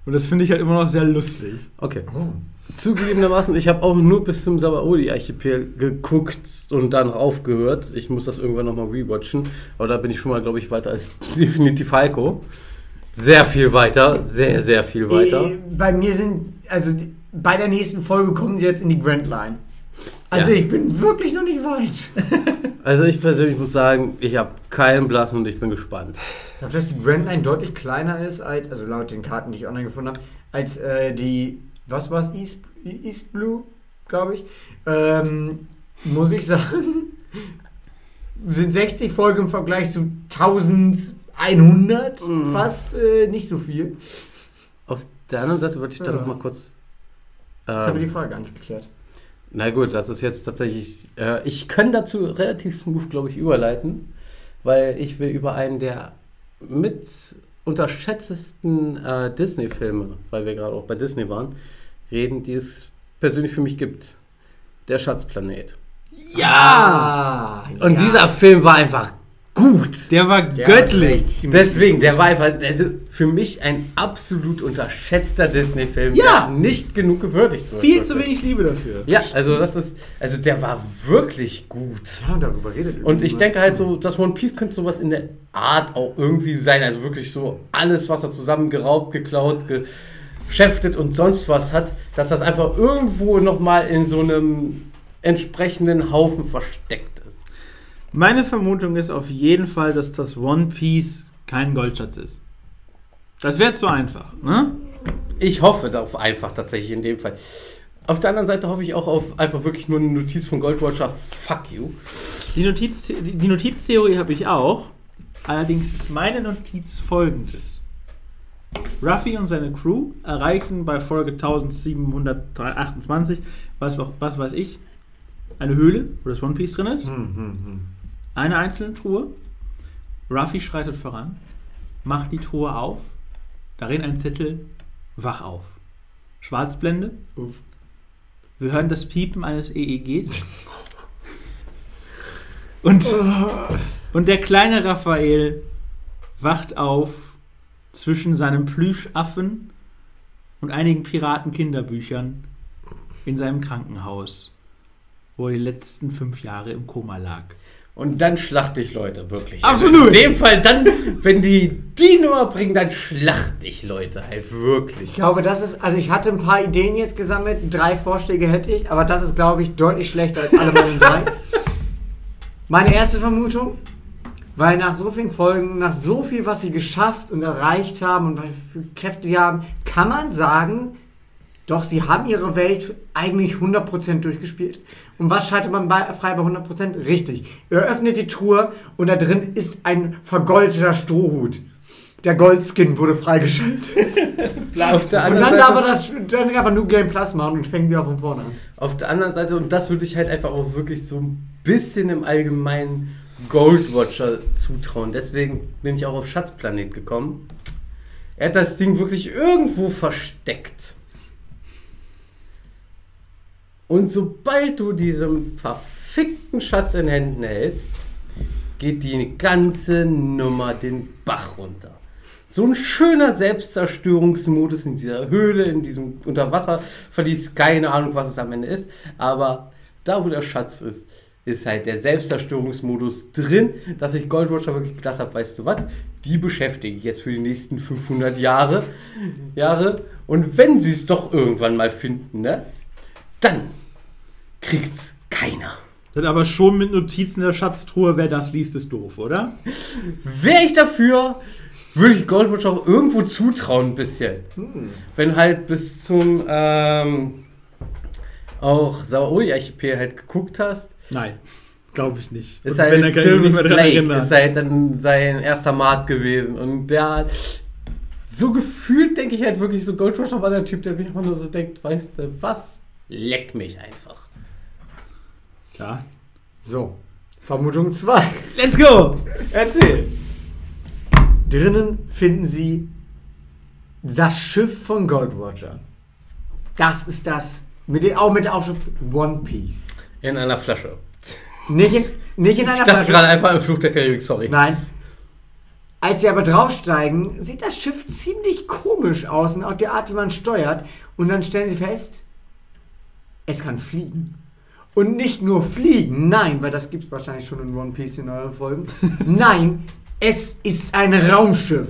Und das finde ich halt immer noch sehr lustig. Okay. Oh. Zugegebenermaßen, ich habe auch nur bis zum Sabaody-Archipel geguckt und dann aufgehört. Ich muss das irgendwann nochmal rewatchen. Aber da bin ich schon mal, glaube ich, weiter als <laughs> definitiv Heiko. Sehr viel weiter, sehr, sehr viel weiter. Äh, Bei mir sind, also bei der nächsten Folge kommen sie jetzt in die Grand Line. Also Ja. ich bin wirklich noch nicht weit. <laughs> Also ich persönlich muss sagen, ich habe keinen Blassen und ich bin gespannt. Dafür, dass die Grand Line deutlich kleiner ist als, also laut den Karten, die ich online gefunden habe, als äh, die, was war es, East, East Blue, glaube ich, ähm, muss ich sagen, <laughs> sind 60 Folgen im Vergleich zu 1100 Mhm. fast äh, nicht so viel. Auf der anderen Seite würde ich da Ja. noch mal kurz... Das habe ich die Ähm, Frage gar nicht geklärt. Na gut, das ist jetzt tatsächlich... Äh, ich kann dazu relativ smooth, glaube ich, überleiten, weil ich will über einen der mit unterschätztesten äh, Disney-Filme, weil wir gerade auch bei Disney waren, reden, die es persönlich für mich gibt. Der Schatzplanet. Ja! Und ja. dieser Film war einfach gut. Der war Der göttlich. war Deswegen, der war einfach also für mich ein absolut unterschätzter Disney-Film, Ja. der nicht genug gewürdigt wird. Viel zu wenig Liebe dafür. Ja, also das ist, also der war wirklich gut. Ja, darüber redet Und ich denke halt so, das One Piece könnte sowas in der Art auch irgendwie sein. Also wirklich so alles, was er zusammengeraubt, geklaut, geschäftet und sonst was hat, dass das einfach irgendwo nochmal in so einem entsprechenden Haufen versteckt ist. Meine Vermutung ist auf jeden Fall, dass das One Piece kein Goldschatz ist. Das wäre zu einfach, ne? Ich hoffe darauf einfach tatsächlich in dem Fall. Auf der anderen Seite hoffe ich auch auf einfach wirklich nur eine Notiz von Goldwatcher, fuck you. Die, Notiz, die Notiztheorie habe ich auch. Allerdings ist meine Notiz folgendes. Ruffy und seine Crew erreichen bei Folge 1728, was, was weiß ich, eine Höhle, wo das One Piece drin ist. Hm, hm, hm. Eine einzelne Truhe. Ruffy schreitet voran, macht die Truhe auf. Darin ein Zettel, wach auf. Schwarzblende. Uff. Wir hören das Piepen eines EEGs. Und, und der kleine Raphael wacht auf zwischen seinem Plüschaffen und einigen Piraten-Kinderbüchern in seinem Krankenhaus, wo er die letzten fünf Jahre im Koma lag. Und dann schlachte ich Leute, wirklich. Absolut. Also in dem Fall dann, wenn die die Nummer bringen, dann schlachte ich Leute halt wirklich. Ich glaube, das ist, also ich hatte ein paar Ideen jetzt gesammelt, drei Vorschläge hätte ich, aber das ist, glaube ich, deutlich schlechter als alle meine drei. <laughs> Meine erste Vermutung, weil nach so vielen Folgen, nach so viel, was sie geschafft und erreicht haben und was für Kräfte sie haben, kann man sagen, doch, sie haben ihre Welt eigentlich 100% durchgespielt. Und was schaltet man bei, frei bei 100%? Richtig. Ihr öffnet die Truhe und da drin ist ein vergoldeter Strohhut. Der Goldskin wurde freigeschaltet. <laughs> Auf der Und anderen dann darf er das dann einfach New Game Plus machen und fängt wieder von vorne an. auf der anderen Seite, und das würde ich halt einfach auch wirklich so ein bisschen im Allgemeinen Goldwatcher zutrauen. Deswegen bin ich auch auf Schatzplanet gekommen. Er hat das Ding wirklich irgendwo versteckt. Und sobald du diesen verfickten Schatz in Händen hältst, geht die ganze Nummer den Bach runter. so ein schöner Selbstzerstörungsmodus in dieser Höhle, in diesem Unterwasserverlies. Keine Ahnung, was es am Ende ist. Aber da, wo der Schatz ist, ist halt der Selbstzerstörungsmodus drin, dass ich Gold Roger wirklich gedacht habe, weißt du was, die beschäftige ich jetzt für die nächsten 500 Jahre. Jahre. Und wenn sie es doch irgendwann mal finden, ne, dann kriegt's keiner. Dann aber schon mit Notizen der Schatztruhe, wer das liest, ist doof, oder? Wäre ich dafür, würde ich Goldwatch auch irgendwo zutrauen, ein bisschen. Wenn halt bis zum ähm, auch Saori-Archipel halt geguckt hast, Nein, glaube ich nicht. ist Und halt wenn, mich Sylvius nicht mehr dran Blake, ist halt dann sein erster Mart gewesen. Und der hat so gefühlt, denke ich halt wirklich so, Goldwatch war der Typ, der sich einfach nur so denkt, weißt du was, leck mich einfach. Ja. So, Vermutung 2. Let's go! Erzähl! Drinnen finden Sie das Schiff von Gold Roger. Das ist das, mit den, auch mit der Aufschrift One Piece. In einer Flasche. Nicht in, nicht in einer Ich dachte Flasche. gerade einfach im Flug der Karibik, sorry. Nein. Als sie aber draufsteigen, sieht das Schiff ziemlich komisch aus und auch die Art, wie man steuert. Und dann stellen sie fest, es kann fliegen. Und nicht nur fliegen, nein, weil das gibt es wahrscheinlich schon in One Piece in euren Folgen. <laughs> nein, es ist ein Raumschiff.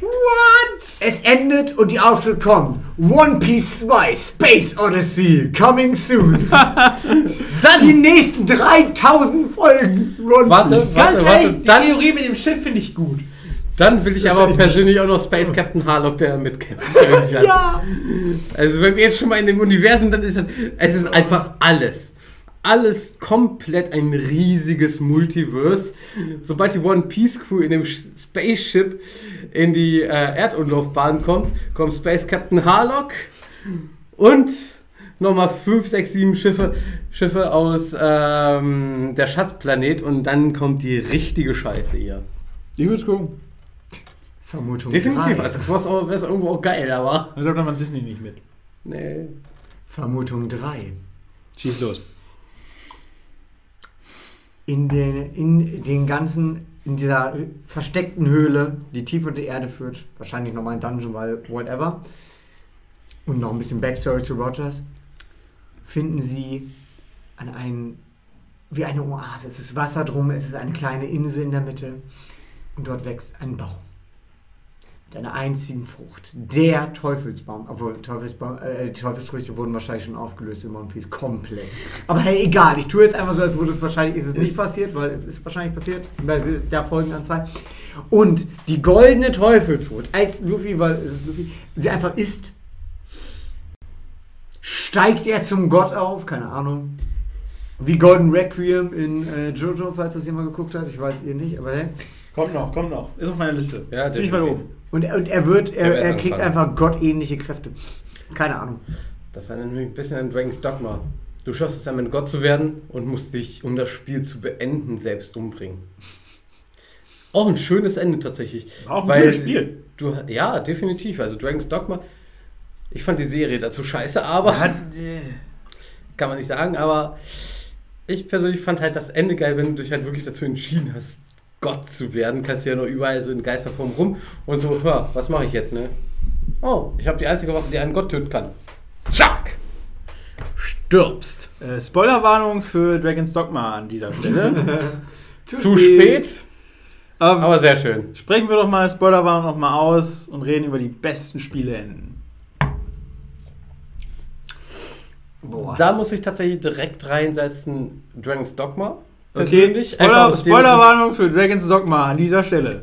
What? Es endet und die Aufschrift kommt. One Piece 2 Space Odyssey coming soon. <laughs> Dann die nächsten 3000 Folgen. One Warte, Piece. warte, warte. Dann, Theorie mit dem Schiff finde ich gut. dann will ich aber persönlich auch noch Space Captain Harlock, der mitkämpft. <laughs> Ja. Also wenn wir jetzt schon mal in dem Universum, dann ist es, es ist einfach alles. Alles komplett ein riesiges Multiverse. Sobald die One Piece Crew in dem Spaceship in die äh, Erdumlaufbahn kommt, kommt Space Captain Harlock und nochmal 5, 6, 7 Schiffe, Schiffe aus ähm, der Schatzplanet und dann kommt die richtige Scheiße hier. Ich würde gucken. Vermutung Definitiv. drei. Also wäre es irgendwo auch geil, aber. Ich glaube, da macht Disney nicht mit. Nee. Vermutung 3. Schieß los. In den, in den ganzen, in dieser versteckten Höhle, die tief unter die Erde führt, wahrscheinlich nochmal ein Dungeon, weil whatever, und noch ein bisschen Backstory zu Rogers, finden sie an einen, wie eine Oase. Es ist Wasser drum, es ist eine kleine Insel in der Mitte und dort wächst ein Baum. Mit einer einzigen Frucht. Der Teufelsbaum. Obwohl, Teufelsbaum, äh, die Teufelsfrüchte wurden wahrscheinlich schon aufgelöst in One Piece. Komplett. Aber hey, egal. Ich tue jetzt einfach so, als würde es wahrscheinlich, ist es nicht passiert, weil es ist wahrscheinlich passiert bei der Folgenanzahl. Und die goldene Teufelsfrucht, als Luffy, weil es ist Luffy, sie einfach isst, steigt er zum Gott auf, keine Ahnung. Wie Golden Requiem in äh, Jojo, falls das jemand geguckt hat. Ich weiß ihr nicht, aber hey. Kommt noch, kommt noch. Ist auf meiner Liste. Ja, Ziemlich weit oben. Und, er- und er wird, er, er kriegt angefangen. einfach gottähnliche Kräfte. Keine Ahnung. Das erinnert mich ein bisschen an Dragon's Dogma. Du schaffst es damit Gott zu werden und musst dich, um das Spiel zu beenden, selbst umbringen. Auch ein schönes Ende tatsächlich. Auch ein Weil gutes Spiel. Du, ja, definitiv. Also Dragon's Dogma. Ich fand die Serie dazu scheiße, aber <laughs> kann man nicht sagen. Aber ich persönlich fand halt das Ende geil, wenn du dich halt wirklich dazu entschieden hast, Gott zu werden. Kannst du ja nur überall so in Geisterform rum und so, hör, was mache ich jetzt, ne? Oh, ich habe die einzige Waffe, die einen Gott töten kann. Zack! Stirbst. Äh, Spoilerwarnung für Dragon's Dogma an dieser Stelle. <laughs> Zu spät, Aber, aber sehr schön. sprechen wir doch mal Spoilerwarnung nochmal aus und reden über die besten Spieleenden. Boah. Da muss ich tatsächlich direkt reinsetzen, Dragon's Dogma. Okay. Spoiler, Spoilerwarnung für Dragon's Dogma an dieser Stelle.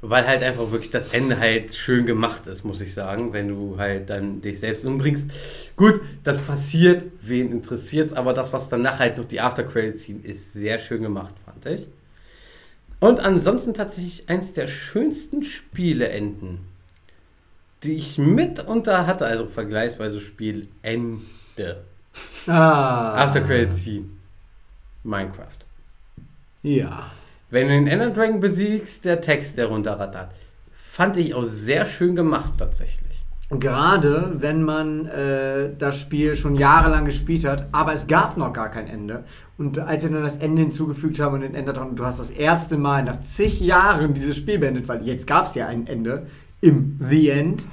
Weil halt einfach wirklich das Ende halt schön gemacht ist, muss ich sagen, wenn du halt dann dich selbst umbringst. Gut, das passiert, wen interessiert's, aber das, was danach halt noch die Aftercredits ziehen, ist sehr schön gemacht, fand ich. Und ansonsten tatsächlich eins der schönsten Spieleenden, die ich mitunter hatte, also vergleichsweise Spielende. Ah. Aftercredits ziehen. Minecraft. Ja. Wenn du den Ender Dragon besiegst, der Text, der runterrattert. Fand ich auch sehr schön gemacht tatsächlich. Gerade wenn man äh, das Spiel schon jahrelang gespielt hat, aber es gab noch gar kein Ende. Und als sie dann das Ende hinzugefügt haben und den Ender dran, du hast das erste Mal nach zig Jahren dieses Spiel beendet, weil jetzt gab es ja ein Ende, im The End.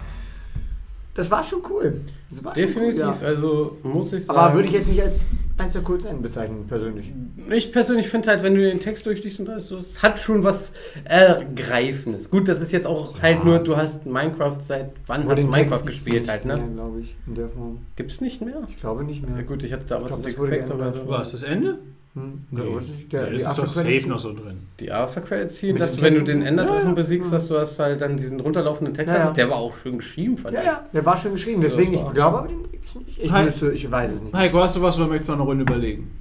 Das war schon cool. Das war schon Definitiv, Cool, ja. also muss ich sagen. Aber würde ich jetzt nicht als eins der coolsten Enden bezeichnen, persönlich. Ich persönlich finde halt, wenn du den Text durchliest und alles, so, es hat schon was Ergreifendes. Gut, das ist jetzt auch halt nur, du hast Minecraft seit wann hast du Minecraft gespielt halt, ne? glaube ich, in der Form. Gibt's nicht mehr? Ich glaube nicht mehr. Ja gut, ich hatte da was glaub, mit Effekt oder so. geändert. Was, das Ende? Hm? Nee. Der, ja, die das ist doch Aftercredits? safe noch so drin. Die Aftercredits ziehen, Mit dass du, wenn du den Enderdrachen Ja, ja. besiegst, dass du hast halt dann diesen runterlaufenden Text Ja, ja. hast. Der war auch schön geschrieben, fand Ja, ich. ja, der war schön geschrieben, deswegen, Das ich glaube aber, den gibt's nicht. Ich, Hi. müsste, ich weiß es nicht. Heiko, hast du was oder möchtest du noch eine Runde überlegen?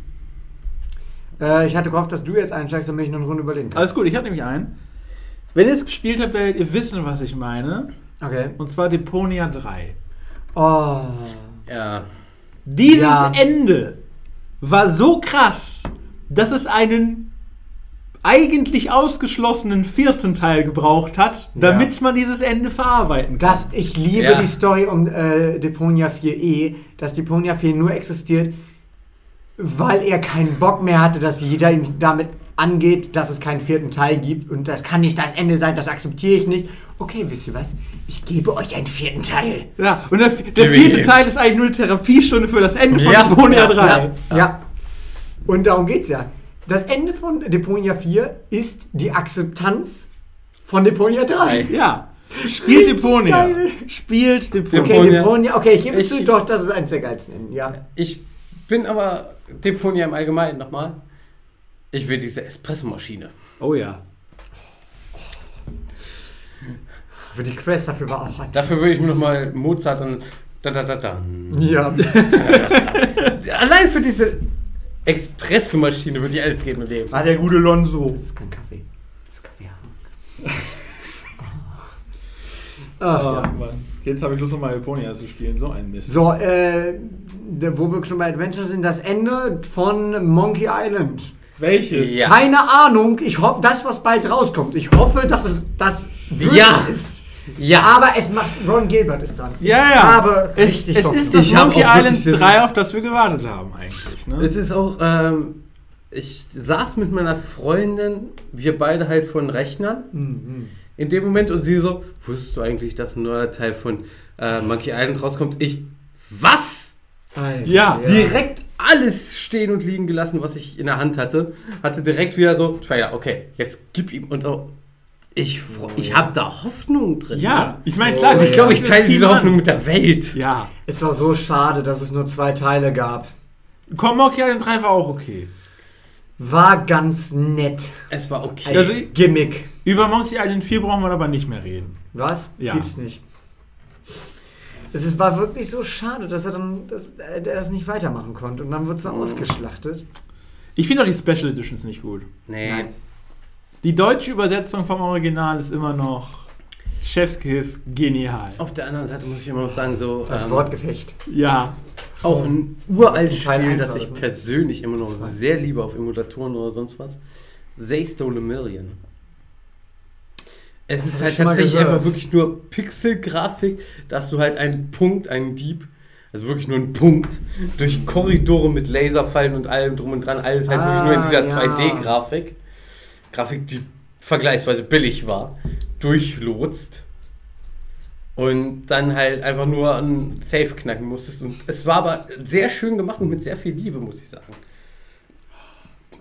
Äh, ich hatte gehofft, dass du jetzt einsteigst, damit ich noch eine Runde überlegen kann. Alles gut, ich habe nämlich einen. Wenn ihr es gespielt habt, werdet ihr wissen, was ich meine. Okay. Und zwar Deponia 3. Oh. Ja. Dieses Ja. Ende war so krass, dass es einen eigentlich ausgeschlossenen vierten Teil gebraucht hat, Ja. damit man dieses Ende verarbeiten kann. Das, ich liebe Ja. die Story um äh, Deponia 4e, dass Deponia 4 nur existiert, weil er keinen Bock mehr hatte, dass jeder ihn damit angeht, dass es keinen vierten Teil gibt und das kann nicht das Ende sein, das akzeptiere ich nicht. Okay, wisst ihr was? Ich gebe euch einen vierten Teil. Ja, und der, der vierte. Teil ist eigentlich nur eine Therapiestunde für das Ende von Ja, Deponia ja, 3. Ja, ja. Und darum geht's ja. Das Ende von Deponia 4 ist die Akzeptanz von Deponia 3. Ja. Spielt Deponia. geil. Spielt Deponia. Okay, Deponia- okay, ich gebe Ich- zu, doch, das ist eins der geilsten Enden, ja. Ich bin aber Deponia im Allgemeinen nochmal. Ich will diese Espressomaschine. Oh ja. Für die Quest dafür war auch ein. Dafür würde ich mir nochmal Mozart und da da da da. Ja. <laughs> Allein für diese Espressomaschine würde ich alles geben im Leben. War der gute Lonzo. Das ist kein Kaffee. Das ist Kaffee. <laughs> Ach, Ach, ja. Mann. Jetzt habe ich Lust, nochmal Deponia zu spielen. So ein Mist. So, äh, wo wir schon bei Adventure sind, das Ende von Monkey Island. Welches? Ja. Keine Ahnung, ich hoffe, das, was bald rauskommt, ich hoffe, dass es das wirklich Ja. ist. Ja. Aber es macht, Ron Gilbert ist dran. Ja, ja. Aber es, richtig es ist das Ich Monkey Island wirklich- das 3, ist- auf das wir gewartet haben eigentlich. Ne? Es ist auch, ähm, ich saß mit meiner Freundin, wir beide halt von Rechnern Mhm. in dem Moment und sie so, wusstest du eigentlich, dass ein neuer Teil von äh, Monkey Island rauskommt? Ich, was? Alter, Ja, Direkt alles stehen und liegen gelassen, was ich in der Hand hatte. Hatte direkt wieder so, Trailer, okay, jetzt gib ihm und so. Ich, Oh, ich ja. habe da Hoffnung drin. Ja, ich meine, Oh, klar. ja. Ich glaube, ich teile diese. Hoffnung mit der Welt. Ja. Es war so schade, dass es nur zwei Teile gab. Komm, Monkey Island 3 war auch okay. War ganz nett. Es war okay. Als Also- Gimmick. Über Monkey Island 4 brauchen wir aber nicht mehr reden. Was? Ja. Gibt's nicht. Es ist, war wirklich so schade, dass er dann dass, der das nicht weitermachen konnte. Und dann wird es Mhm. ausgeschlachtet. Ich finde auch die Special Editions nicht gut. nee. Nein. Die deutsche Übersetzung vom Original ist immer noch Chefskiss genial. Auf der anderen Seite muss ich immer noch sagen, so Das ähm, Wortgefecht. Ja. auch ein uraltes Spiel, eins das ich persönlich immer noch sehr liebe auf Emulatoren oder sonst was. They Stole a Million. Es ist halt tatsächlich einfach wirklich nur Pixel-Grafik, dass du halt einen Punkt, einen Dieb, also wirklich nur einen Punkt, durch Korridore mit Laserfallen und allem drum und dran, alles halt wirklich nur in Ah, dieser ja. 2D-Grafik. Grafik, die vergleichsweise billig war, durchlotst. Und dann halt einfach nur ein Safe knacken musstest. Und es war aber sehr schön gemacht und mit sehr viel Liebe, muss ich sagen.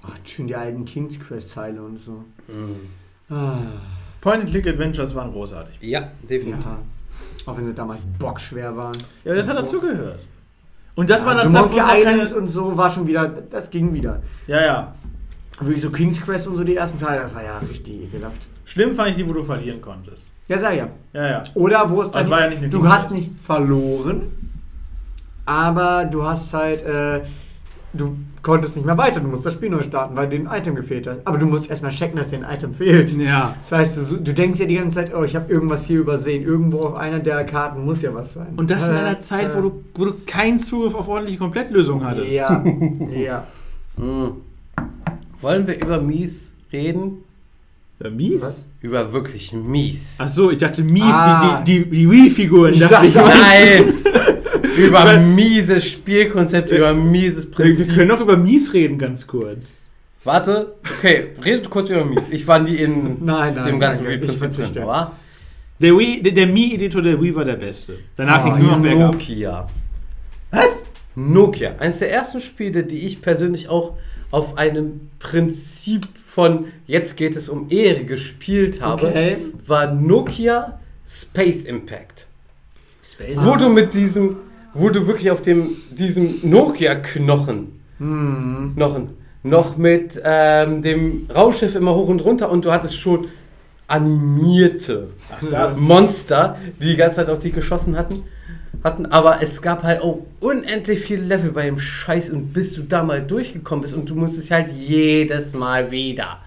Ach, schön die alten King's Quest-Teile und so. Ah, Point-and-Click-Adventures waren großartig. Ja, definitiv. ja. Auch wenn sie damals bockschwer waren. Ja, das hat dazugehört. Und das war also dann Zeit, wo Monkey Island keine... und so war schon wieder, das ging wieder. Ja, ja. Wirklich so King's Quest und so die ersten Teile, das war ja richtig ekelhaft. Schlimm fand ich die, wo du verlieren konntest. Ja, sag ja. Ja, ja. Oder wo es dann. Das war ja nicht eine du King's hast nicht verloren, aber du hast halt. Äh, du konntest nicht mehr weiter. Du musst das Spiel neu starten, weil dir ein Item gefehlt hat. Aber du musst erstmal checken, dass dir ein Item fehlt. Ja. Das heißt, du, du denkst ja die ganze Zeit, oh, ich habe irgendwas hier übersehen. Irgendwo auf einer der Karten muss ja was sein. Und das in Äh, einer Zeit, äh, wo du, wo du keinen Zugriff auf ordentliche Komplettlösungen hattest. Ja, <laughs> ja. Mhm. Wollen wir über mies reden? Ja, mies? Was? Über wirklich mies. Ach so, ich dachte mies, Ah. die, die, die Wii-Figuren. Meinst du? Nein! <laughs> über mieses Spielkonzept, über mieses Wir, wir Prinzip. können noch über mies reden, ganz kurz. Warte, okay, redet kurz über mies. Ich war nie in <laughs> Nein, nein, dem ganzen verzichte. drin, war. Der, Wii, der, der Mi-Editor der Wii war der beste. Danach Oh, ging es nur noch bergab. Nokia. Was? Nokia. Eines der ersten Spiele, die ich persönlich auch auf einem Prinzip von jetzt geht es um Ehre gespielt habe, Okay. war Nokia Space Impact. Space. Wo du mit diesem, wo du wirklich auf dem, diesem Nokia-Knochen, Hm. Knochen, noch mit ähm, dem Raumschiff immer hoch und runter und du hattest schon animierte das. Monster, die die ganze Zeit auf die geschossen hatten. hatten. Aber es gab halt auch unendlich viele Level bei dem Scheiß und bis du da mal durchgekommen bist und du musstest halt jedes Mal wieder.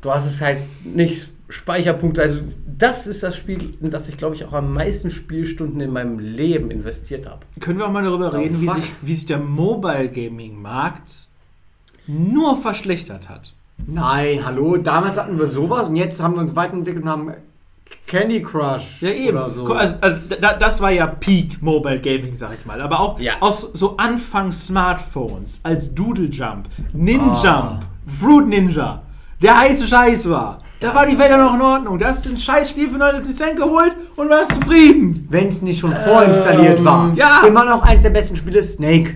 Du hast es halt nicht Speicherpunkte. Also das ist das Spiel, in das ich glaube ich auch am meisten Spielstunden in meinem Leben investiert habe. Können wir auch mal darüber Oh, reden, wie sich, wie sich der Mobile Gaming Markt nur verschlechtert hat? Nein, hallo, damals hatten wir sowas und jetzt haben wir uns weiterentwickelt und haben Candy Crush Ja, eben. oder so. Also, also, da, das war ja Peak Mobile Gaming, sag ich mal. Aber auch Ja. aus so Anfang Smartphones, als Doodle Jump, Ninjump, Ah. Fruit Ninja, der heiße Scheiß war. Da war die Welt ja noch in Ordnung. Da hast du ein Scheißspiel für 99 Cent geholt und warst zufrieden. Wenn es nicht schon vorinstalliert Ähm, war. ja. Immer noch eins der besten Spiele, Snake.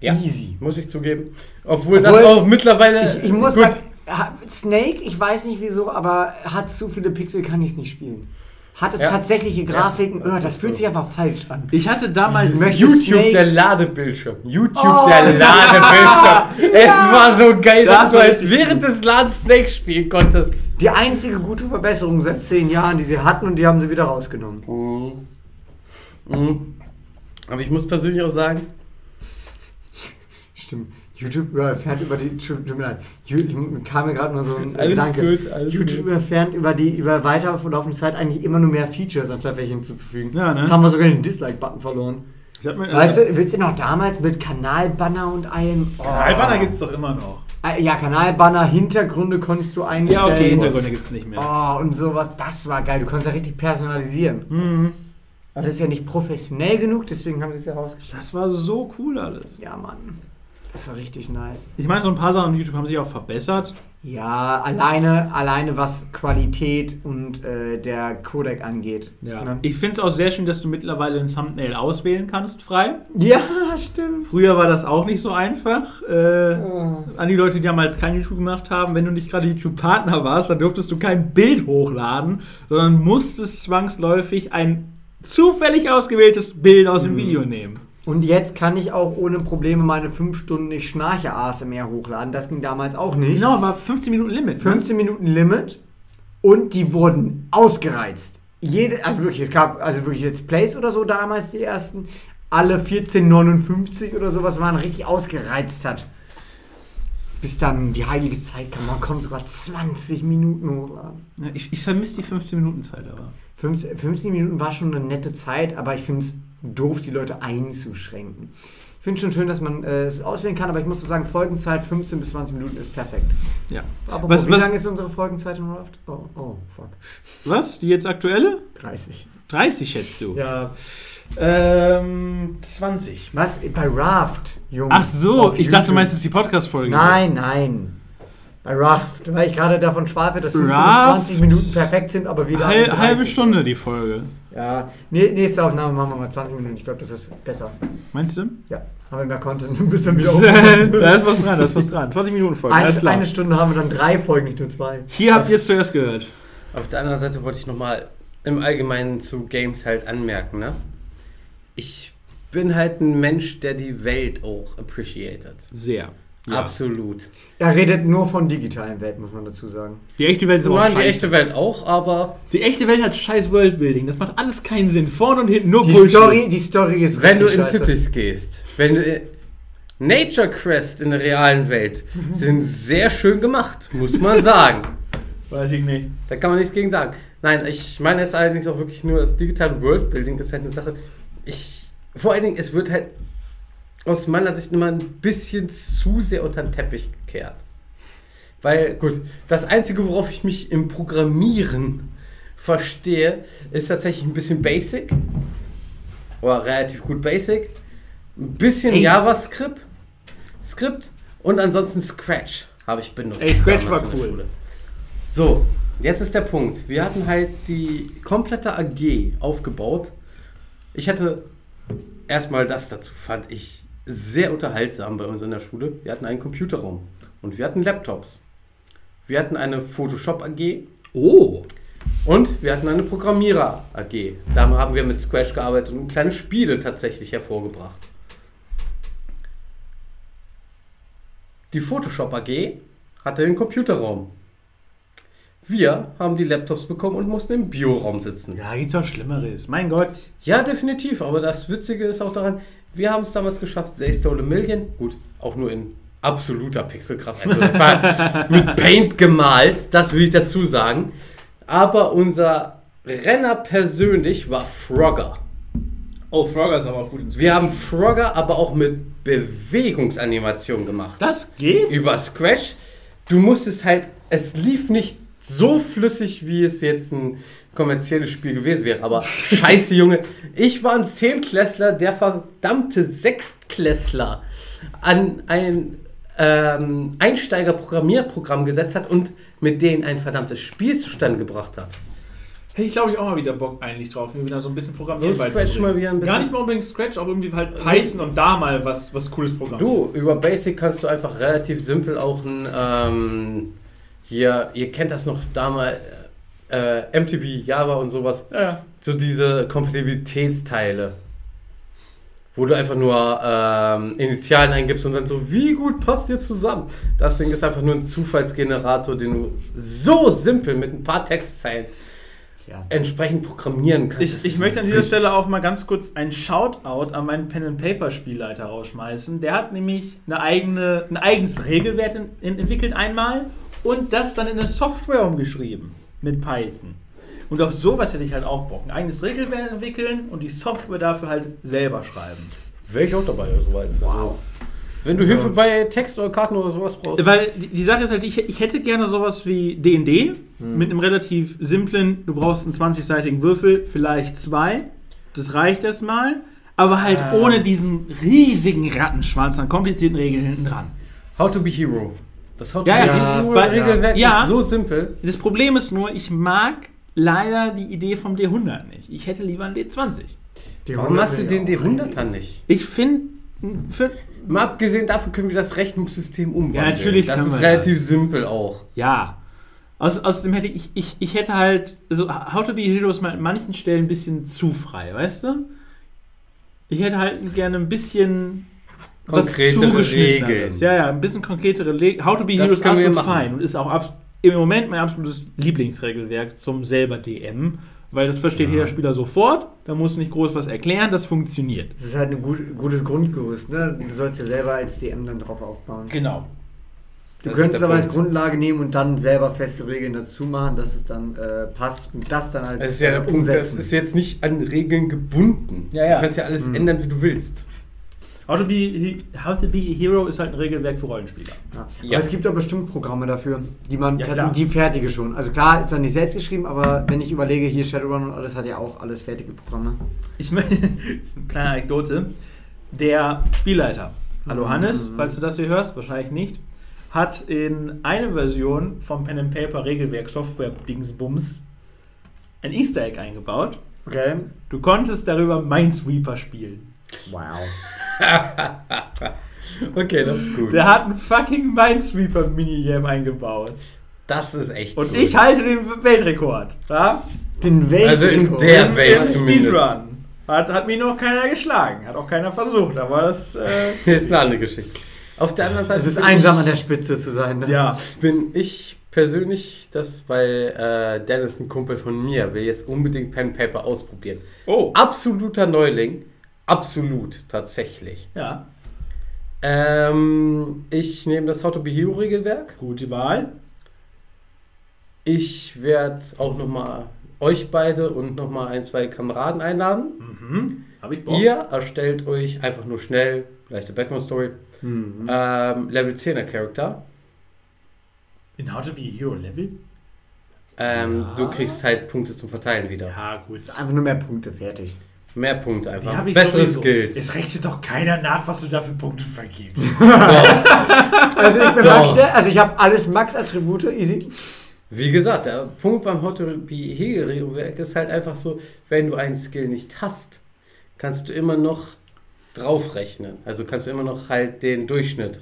Ja, Easy. muss ich zugeben. Obwohl, Obwohl, das auch mittlerweile. Ich, ich muss gut, sagen, Snake, ich weiß nicht wieso, aber hat zu viele Pixel, kann ich es nicht spielen. Hat es Ja. tatsächliche Grafiken, das oh, das fühlt sich einfach falsch an. Ich hatte damals. Ich möchte- YouTube, Snake- der Ladebildschirm. YouTube, Oh. der Ladebildschirm. <laughs> Es war so geil, Das dass du halt während des Ladens Snake spielen konntest. Die einzige gute Verbesserung seit zehn Jahren, die sie hatten und die haben sie wieder rausgenommen. Mhm. Aber ich muss persönlich auch sagen, Stimmt. YouTube überfährt über die. Tut mir leid. Kam mir gerade nur so ein Alles Gedanke. gut, YouTube gut. überfährt über die über weiter verlaufende Zeit eigentlich immer nur mehr Features, anstatt welche hinzuzufügen. Ja, ne? Jetzt haben wir sogar den Dislike-Button verloren. Mir, Weißt du, willst du noch damals mit Kanalbanner und allem? Oh. Kanalbanner gibt es doch immer noch. Äh, Ja, Kanalbanner, Hintergründe konntest du einstellen. Ja, okay, Hintergründe gibt es nicht mehr. Oh, und sowas, das war geil. Du konntest ja richtig personalisieren. Mhm. Aber das ist ja nicht professionell genug, deswegen haben sie es ja rausgeschrieben. Das war so cool alles. Ja, Mann. Das war richtig nice. Ich meine, so ein paar Sachen auf YouTube haben sich auch verbessert. Ja, alleine, alleine was Qualität und äh, der Codec angeht. Ne? Ich finde es auch sehr schön, dass du mittlerweile ein Thumbnail auswählen kannst, frei. Ja, <laughs> stimmt. Früher war das auch nicht so einfach. Äh, Oh. an die Leute, die damals kein YouTube gemacht haben, wenn du nicht gerade YouTube-Partner warst, dann durftest du kein Bild hochladen, sondern musstest zwangsläufig ein zufällig ausgewähltes Bild aus dem Video nehmen. Und jetzt kann ich auch ohne Probleme meine 5 Stunden nicht Schnarche ASMR hochladen. Das ging damals auch nicht. Genau, aber 15 Minuten Limit. ne? 15 Minuten Limit und die wurden ausgereizt. Jede, also wirklich, es gab also wirklich Let's Plays oder so damals die ersten. Alle 14,59 oder sowas waren richtig ausgereizt hat. Bis dann die heilige Zeit kam, man konnte sogar 20 Minuten hochladen. Ja, Ich, ich vermisse die 15 Minuten Zeit aber. 15, 15 Minuten war schon eine nette Zeit, aber ich finde es doof, die Leute einzuschränken. Ich finde schon schön, dass man äh, es auswählen kann, aber ich muss so sagen, Folgenzeit 15 bis 20 Minuten ist perfekt. Ja. Aber Was- wie lange ist unsere Folgenzeit in Raft? Oh, oh, fuck. Was? Die jetzt aktuelle? 30. 30 schätzt du. Ja. Ähm, 20. Was? Bei Raft, Junge. Ach so, Auf ich dachte, du YouTube. meinst, es ist die Podcast-Folge. Nein, nein. Bei Raft, weil ich gerade davon schwafe, dass 15 bis Raft? 20 Minuten perfekt sind, aber wieder. 30. halbe Stunde die Folge. Ja. Nächste Aufnahme machen wir mal 20 Minuten. Ich glaube, das ist besser. Meinst du? Ja. Haben wir mehr Content, <laughs> müssen wir <laughs> wieder da ist was dran, da ist was dran. 20 Minuten Folge, alles Eine, klar. eine Stunde haben wir dann drei Folgen, nicht nur zwei. Hier habt ihr es zuerst gehört. auf der anderen Seite wollte ich nochmal im Allgemeinen zu Games halt anmerken, ne? Ich bin halt ein Mensch, der die Welt auch appreciated. Sehr. Absolut. Er redet nur von digitalen Welt, muss man dazu sagen. Die echte Welt ist Ich aber meine, die scheiße. echte Welt auch, aber Die echte Welt hat scheiß Worldbuilding. Das macht alles keinen Sinn. Vorne und hinten nur Die Bullshit. Story, die Story ist wenn du in scheiße. Cities gehst, wenn du in Nature Quest in der realen Welt sind sehr schön gemacht, muss man <laughs> sagen. Weiß ich nicht. Da kann man nichts gegen sagen. Nein, ich meine jetzt allerdings auch wirklich nur das digitale Worldbuilding ist halt eine Sache. Ich, vor allen Dingen, es wird halt aus meiner Sicht immer ein bisschen zu sehr unter den Teppich gekehrt. Weil, gut, das Einzige, worauf ich mich im Programmieren verstehe, ist tatsächlich ein bisschen Basic. Oder relativ gut Basic. Ein bisschen Ace. JavaScript. Script und ansonsten Scratch habe ich benutzt. Ey, Scratch war cool. Schule. So, Jetzt ist der Punkt. Wir hatten halt die komplette AG aufgebaut. Ich hatte erstmal das dazu, fand ich sehr unterhaltsam bei uns in der Schule. Wir hatten einen Computerraum und wir hatten Laptops. Wir hatten eine Photoshop AG Oh. und wir hatten eine Programmierer AG. Da haben wir mit Scratch gearbeitet und kleine Spiele tatsächlich hervorgebracht. Die Photoshop AG hatte den Computerraum. Wir haben die Laptops bekommen und mussten im Bioraum sitzen. Ja, gibt's auch Schlimmeres. Mein Gott. Ja, definitiv. Aber das Witzige ist auch daran, wir haben es damals geschafft, They Stole a Million, gut, auch nur in absoluter Pixelkraft. Also das war <laughs> mit Paint gemalt, das will ich dazu sagen. Aber unser Renner persönlich war Frogger. Oh, Frogger ist aber auch gut ins Wir haben Frogger aber auch mit Bewegungsanimation gemacht. Das geht? Über Scratch. Du musstest halt, es lief nicht so flüssig, wie es jetzt ein kommerzielles Spiel gewesen wäre. Aber <laughs> scheiße, Junge. Ich war ein Zehnklässler, der verdammte Sechstklässler an ein ähm, Einsteiger-Programmierprogramm gesetzt hat und mit denen ein verdammtes Spiel zustande gebracht hat. Hey, ich glaube, ich auch mal wieder Bock eigentlich drauf, mir wieder so ein bisschen Programmieren So Scratch mal wieder ein bisschen- Gar nicht mal unbedingt Scratch, auch irgendwie halt Python und da mal was, was cooles Programm. Du, über Basic kannst du einfach relativ simpel auch ein, ähm, hier, ihr kennt das noch damals, äh, MTV, Java und sowas, Ja, ja. so diese Kompatibilitätsteile, wo du einfach nur ähm, Initialen eingibst und dann so, wie gut passt ihr zusammen? Das Ding ist einfach nur ein Zufallsgenerator, den du so simpel mit ein paar Textzeilen Tja. entsprechend programmieren kannst. Ich, ich möchte an dieser Witz. Stelle auch mal ganz kurz ein Shoutout an meinen Pen and Paper Spielleiter rausschmeißen. Der hat nämlich eine eigene, ein eigenes Regelwerk in, in, entwickelt einmal und das dann in eine Software umgeschrieben mit Python. Und auf sowas hätte ich halt auch Bock. Ein eigenes Regelwerk entwickeln und die Software dafür halt selber schreiben. Wäre ich auch dabei, soweit. Wow. Wenn du Also- Hilfe bei Text oder Karten oder sowas brauchst. Weil die, die Sache ist halt, ich, ich hätte gerne sowas wie D&D mit einem relativ simplen, du brauchst einen 20-seitigen Würfel, vielleicht zwei, das reicht erstmal, aber halt Ah. ohne diesen riesigen Rattenschwanz an komplizierten Regeln hinten dran. How to be Hero. Das to Ja, ja, bei- Regelwerk ja. ist so simpel. Das Problem ist nur, ich mag leider die Idee vom D100 nicht. Ich hätte lieber einen D20. Die Warum Hunde hast du den ja auch D100 dann nicht? Ich finde, Mal abgesehen davon können wir das Rechnungssystem umwandeln. Ja, natürlich Das ist relativ simpel auch. Ja. Aus, außerdem hätte ich, ich, ich hätte halt, also How to be Hero ist mal an manchen Stellen ein bisschen zu frei, weißt du? Ich hätte halt gerne ein bisschen Konkretere. Regeln. Ja, ja, ein bisschen konkretere Regeln. How to be Das Hero ist können wir absolut fein und ist auch im Moment mein absolutes Lieblingsregelwerk zum selber DM, weil das versteht jeder Spieler sofort, da muss nicht groß was erklären, das funktioniert. Das ist halt ein gut, gutes Grundgerüst, ne? Du sollst ja selber als DM dann drauf aufbauen. Genau. Du Das könntest aber als Punkt. Grundlage nehmen und dann selber feste Regeln dazu machen, dass es dann äh, passt und das dann als Das ist ja der äh, Punkt, das ist jetzt nicht an Regeln gebunden. Ja, ja. Du kannst ja alles Mhm. ändern, wie du willst. How to, be, How to be a Hero ist halt ein Regelwerk für Rollenspieler. Ja. Ja. Aber es gibt doch bestimmt Programme dafür, die man Ja, tatsächlich, klar. die fertige schon. Also klar ist dann nicht selbst geschrieben, aber wenn ich überlege, hier Shadowrun und alles hat ja auch alles fertige Programme. Ich möchte, <laughs> kleine Anekdote, der Spielleiter, hallo Hannes, Mhm. falls du das hier hörst, wahrscheinlich nicht, hat in eine Version vom Pen and Paper Regelwerk Software Dingsbums ein Easter Egg eingebaut. Okay. Du konntest darüber Minesweeper spielen. Wow. <laughs> Okay, das ist gut. Der hat ein fucking Minesweeper Minigame eingebaut. Das ist echt Und gut. ich halte den Weltrekord. Ja? Den Welt Also in der Im- Welt Im zumindest. Speedrun. Hat, hat mich noch keiner geschlagen. Hat auch keiner versucht. Aber das. Äh, <laughs> Das ist eine andere Geschichte. Auf der anderen Seite Es ist einsam ich- an der Spitze zu sein. Ne? ja. bin ich persönlich, das weil äh, Dennis, ein Kumpel von mir, will jetzt unbedingt Pen Paper ausprobieren. Oh. Absoluter Neuling. Absolut, tatsächlich. Ja. Ähm, ich nehme das How to Be Hero Regelwerk. Gute Wahl. Ich werde auch nochmal euch beide und nochmal ein, zwei Kameraden einladen. Mhm. Hab ich Bock. Ihr erstellt euch einfach nur schnell, leichte Background-Story, Mhm. ähm, Level 10er Charakter. In How to be Hero Level? Ähm, Ja. Du kriegst halt Punkte zum Verteilen wieder. Ja, gut. Einfach nur mehr Punkte, fertig. Mehr Punkte einfach. Bessere sowieso. Skills. Es rechnet doch keiner nach, was du da für Punkte vergibst. <laughs> Also ich bin Doch. Max, also ich habe alles Max-Attribute, easy. Wie gesagt, der Punkt beim Hottery-Hegel-Regelwerk ist halt einfach so, wenn du einen Skill nicht hast, kannst du immer noch draufrechnen. Also kannst du immer noch halt den Durchschnitt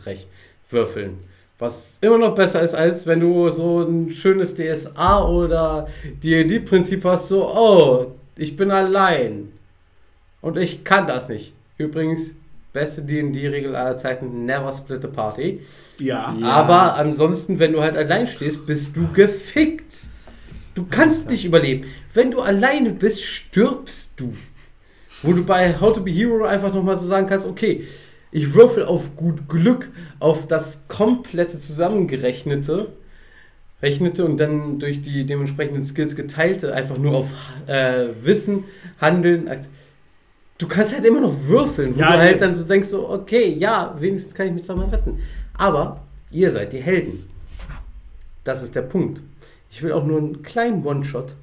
würfeln. Was immer noch besser ist, als wenn du so ein schönes DSA oder D&D-Prinzip hast, so, oh, ich bin allein. Und ich kann das nicht. Übrigens, beste D&D-Regel aller Zeiten, never split a party. Ja. Ja. Aber ansonsten, wenn du halt allein stehst, bist du gefickt. Du kannst nicht überleben. Wenn du alleine bist, stirbst du. Wo du bei How to Be Hero einfach nochmal so sagen kannst, okay, ich würfel auf gut Glück, auf das komplette zusammengerechnete, rechnete und dann durch die dementsprechenden Skills geteilte, einfach nur auf äh, Wissen, Handeln. Akt- Du kannst halt immer noch würfeln, wo Ja, du halt ja. dann so denkst, so, okay, ja, wenigstens kann ich mich doch mal retten. Aber ihr seid die Helden. Das ist der Punkt. Ich will auch nur einen kleinen One-Shot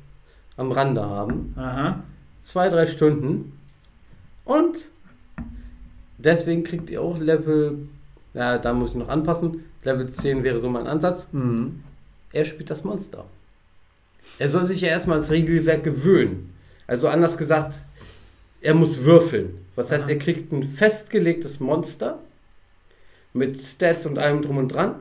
am Rande haben. Aha. Zwei, drei Stunden. Und deswegen kriegt ihr auch Level, ja, da muss ich noch anpassen. Level 10 wäre so mein Ansatz. Mhm. Er spielt das Monster. Er soll sich ja erstmal ans Regelwerk gewöhnen. Also anders gesagt, er muss würfeln. Was heißt, er kriegt ein festgelegtes Monster mit Stats und allem drum und dran.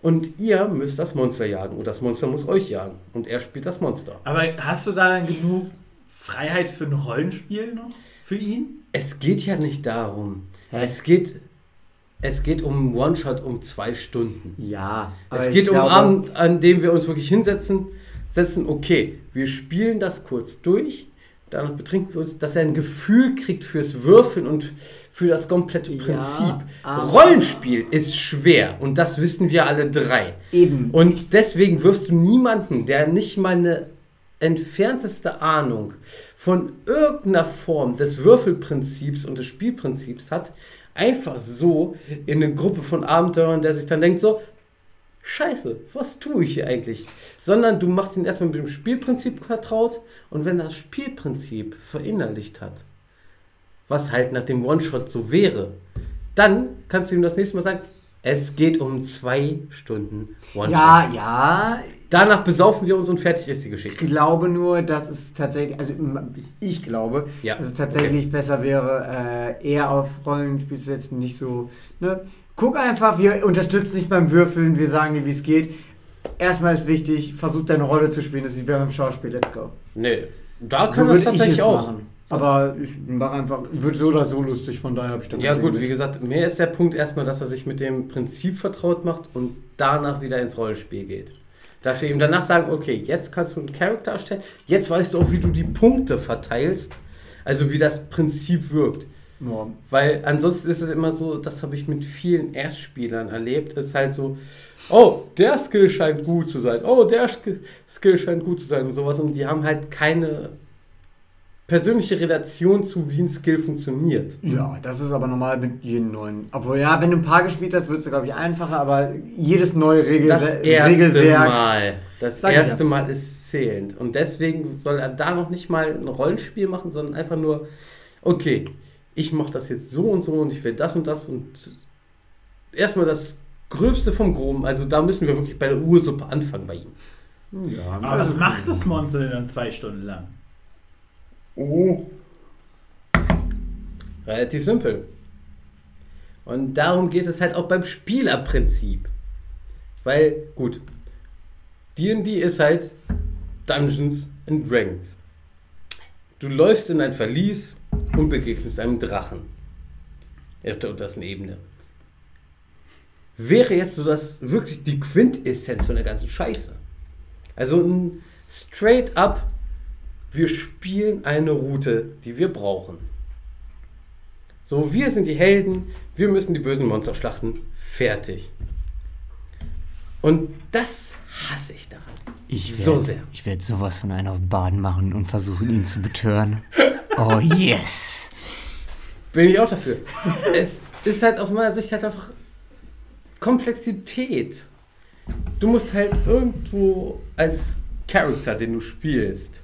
Und ihr müsst das Monster jagen. Und das Monster muss euch jagen. Und er spielt das Monster. Aber hast du da dann genug Freiheit für ein Rollenspiel noch? Für ihn? Es geht ja nicht darum. Hä? Es geht, es geht um One-Shot um zwei Stunden. Ja, es geht um glaube- Abend, an dem wir uns wirklich hinsetzen, setzen, okay, wir spielen das kurz durch, danach betrinken wir uns, dass er ein Gefühl kriegt fürs Würfeln und für das komplette Ja, Prinzip. aber- Rollenspiel ist schwer und das wissen wir alle drei. Eben. Und deswegen wirst du niemanden, der nicht mal eine entfernteste Ahnung von irgendeiner Form des Würfelprinzips und des Spielprinzips hat, einfach so in eine Gruppe von Abenteurern, der sich dann denkt so, Scheiße, was tue ich hier eigentlich? Sondern du machst ihn erstmal mit dem Spielprinzip vertraut und wenn das Spielprinzip verinnerlicht hat, was halt nach dem One-Shot so wäre, dann kannst du ihm das nächste Mal sagen, es geht um zwei Stunden One-Shot. Ja, ja. Danach besaufen wir uns und fertig ist die Ich Geschichte. glaube nur, dass es tatsächlich, also ich glaube, Ja. dass es tatsächlich besser wäre, äh, eher auf Rollenspiel zu setzen, nicht so, ne? Guck einfach, wir unterstützen dich beim Würfeln, wir sagen dir, wie es geht. Erstmal ist wichtig, versuch deine Rolle zu spielen, das ist wie beim Schauspiel, let's go. Nee, da So kann das würde ich tatsächlich es auch. machen. Aber ich mache einfach, wird so oder so lustig, von daher habe ich Ja gut, Ding wie mit. gesagt, mir ist der Punkt erstmal, dass er sich mit dem Prinzip vertraut macht und danach wieder ins Rollenspiel geht. Dass wir ihm danach sagen, okay, jetzt kannst du einen Charakter erstellen, jetzt weißt du auch, wie du die Punkte verteilst, also wie das Prinzip wirkt. Ja. Weil ansonsten ist es immer so, das habe ich mit vielen Erstspielern erlebt, ist halt so, oh, der Skill scheint gut zu sein, oh, der Sk- Skill scheint gut zu sein und sowas und die haben halt keine persönliche Relation zu, wie ein Skill funktioniert. Ja, das ist aber normal mit jedem neuen. Obwohl, ja, wenn du ein paar gespielt hast, wird es, glaube ich, einfacher, aber jedes neue Regel Das erste Regelwerk. Mal. Das erste ja. Mal ist zählend. Und deswegen soll er da noch nicht mal ein Rollenspiel machen, sondern einfach nur, okay, ich mache das jetzt so und so und ich will das und das und erstmal das Gröbste vom Groben. Also da müssen wir wirklich bei der Ursuppe anfangen bei ihm. Ja, Aber was macht das Monster denn dann zwei Stunden lang? Oh. Relativ simpel. Und darum geht es halt auch beim Spielerprinzip. Weil, gut, D&D ist halt Dungeons and Dragons. Du läufst in ein Verlies und begegnest einem Drachen. Auf der untersten Ebene. Wäre jetzt so das wirklich die Quintessenz von der ganzen Scheiße. Also ein straight up wir spielen eine Route, die wir brauchen. So, wir sind die Helden, wir müssen die bösen Monster schlachten. Fertig. Und das hasse ich daran. Ich So werd- sehr. Ich werde sowas von einer auf Baden machen und versuchen, ihn zu betören. <laughs> Oh yes! Bin ich auch dafür. es ist halt aus meiner Sicht halt einfach Komplexität. Du musst halt irgendwo als Charakter, den du spielst,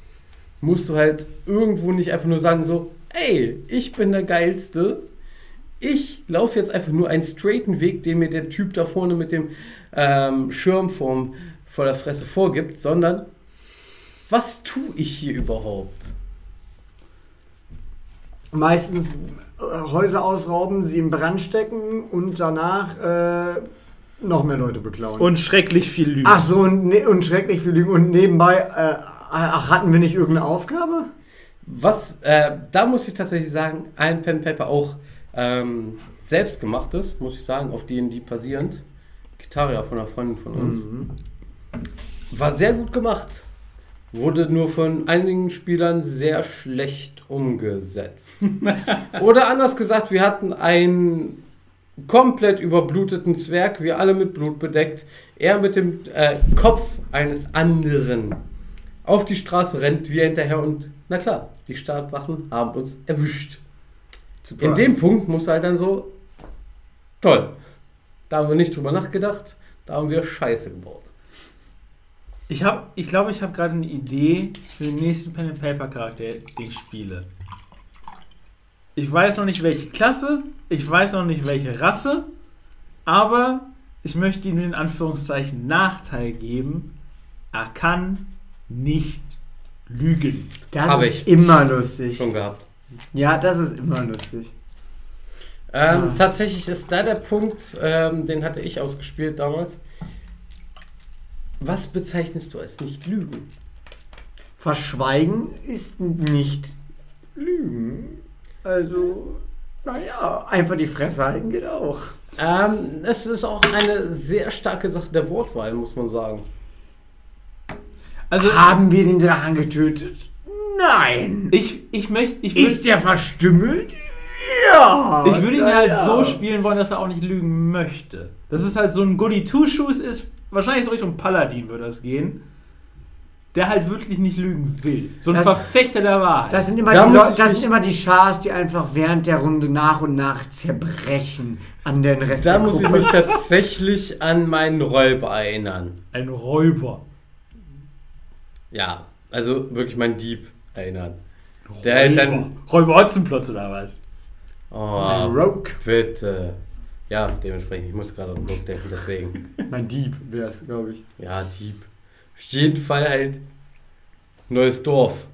musst du halt irgendwo nicht einfach nur sagen so, ey, ich bin der Geilste. Ich laufe jetzt einfach nur einen straighten Weg, den mir der Typ da vorne mit dem ähm, Schirm vor der Fresse vorgibt, sondern was tue ich hier überhaupt? Meistens äh, Häuser ausrauben, sie in Brand stecken und danach äh, noch mehr Leute beklauen. Und schrecklich viel Lügen. Ach so, und, ne und schrecklich viel Lügen. Und nebenbei, äh, ach, hatten wir nicht irgendeine Aufgabe? Was, äh, da muss ich tatsächlich sagen, ein Pen Paper auch ähm, selbstgemachtes, muss ich sagen, auf D&D basierend. Gitarre von einer Freundin von uns. War sehr gut gemacht. Wurde nur von einigen Spielern sehr schlecht umgesetzt. <laughs> Oder anders gesagt, wir hatten einen komplett überbluteten Zwerg, wir alle mit Blut bedeckt. Er mit dem äh, Kopf eines anderen auf die Straße rennt, wir hinterher und na klar, die Startwachen haben uns erwischt. In dem Punkt musste halt dann so, toll. Da haben wir nicht drüber nachgedacht, da haben wir Scheiße gebaut. Ich habe, ich glaube, ich habe gerade eine Idee für den nächsten Pen and Paper Charakter, den ich spiele. Ich weiß noch nicht welche Klasse, ich weiß noch nicht welche Rasse, aber ich möchte ihm in Anführungszeichen Nachteil geben. Er kann nicht lügen. Das Hab ist ich. immer lustig. Schon gehabt. Ja, das ist immer lustig. Ähm, Ah. Tatsächlich ist da der Punkt, ähm, den hatte ich ausgespielt damals. Was bezeichnest du als nicht Lügen? Verschweigen ist nicht Lügen. Also, naja, einfach die Fresse halten geht auch. Ähm, es ist auch eine sehr starke Sache der Wortwahl, muss man sagen. Also Haben wir den Drachen getötet? Nein. ich, ich möchte, ich Ist der verstümmelt? Ja. ich würde ihn halt ja. so spielen wollen, dass er auch nicht lügen möchte. Das ist halt so ein Goody Two Shoes ist wahrscheinlich so Richtung Paladin würde das gehen. Der halt wirklich nicht lügen will. So ein Das- Verfechter der Wahrheit. Das sind immer Da die, muss Leu- ich das sind immer die Schars, die einfach während der Runde nach und nach zerbrechen an den Rest Da der muss ich mich tatsächlich an meinen Räuber erinnern. ein Räuber. Ja, also wirklich mein Dieb erinnern. Der halt dann. Räuber Hotzenplotz oder was? Oh, Mein Rogue. bitte. Ja, dementsprechend. Ich muss gerade an Rogue denken, deswegen. <laughs> Mein Dieb wäre es, glaube ich. Ja, Dieb. Auf jeden Fall halt neues Dorf.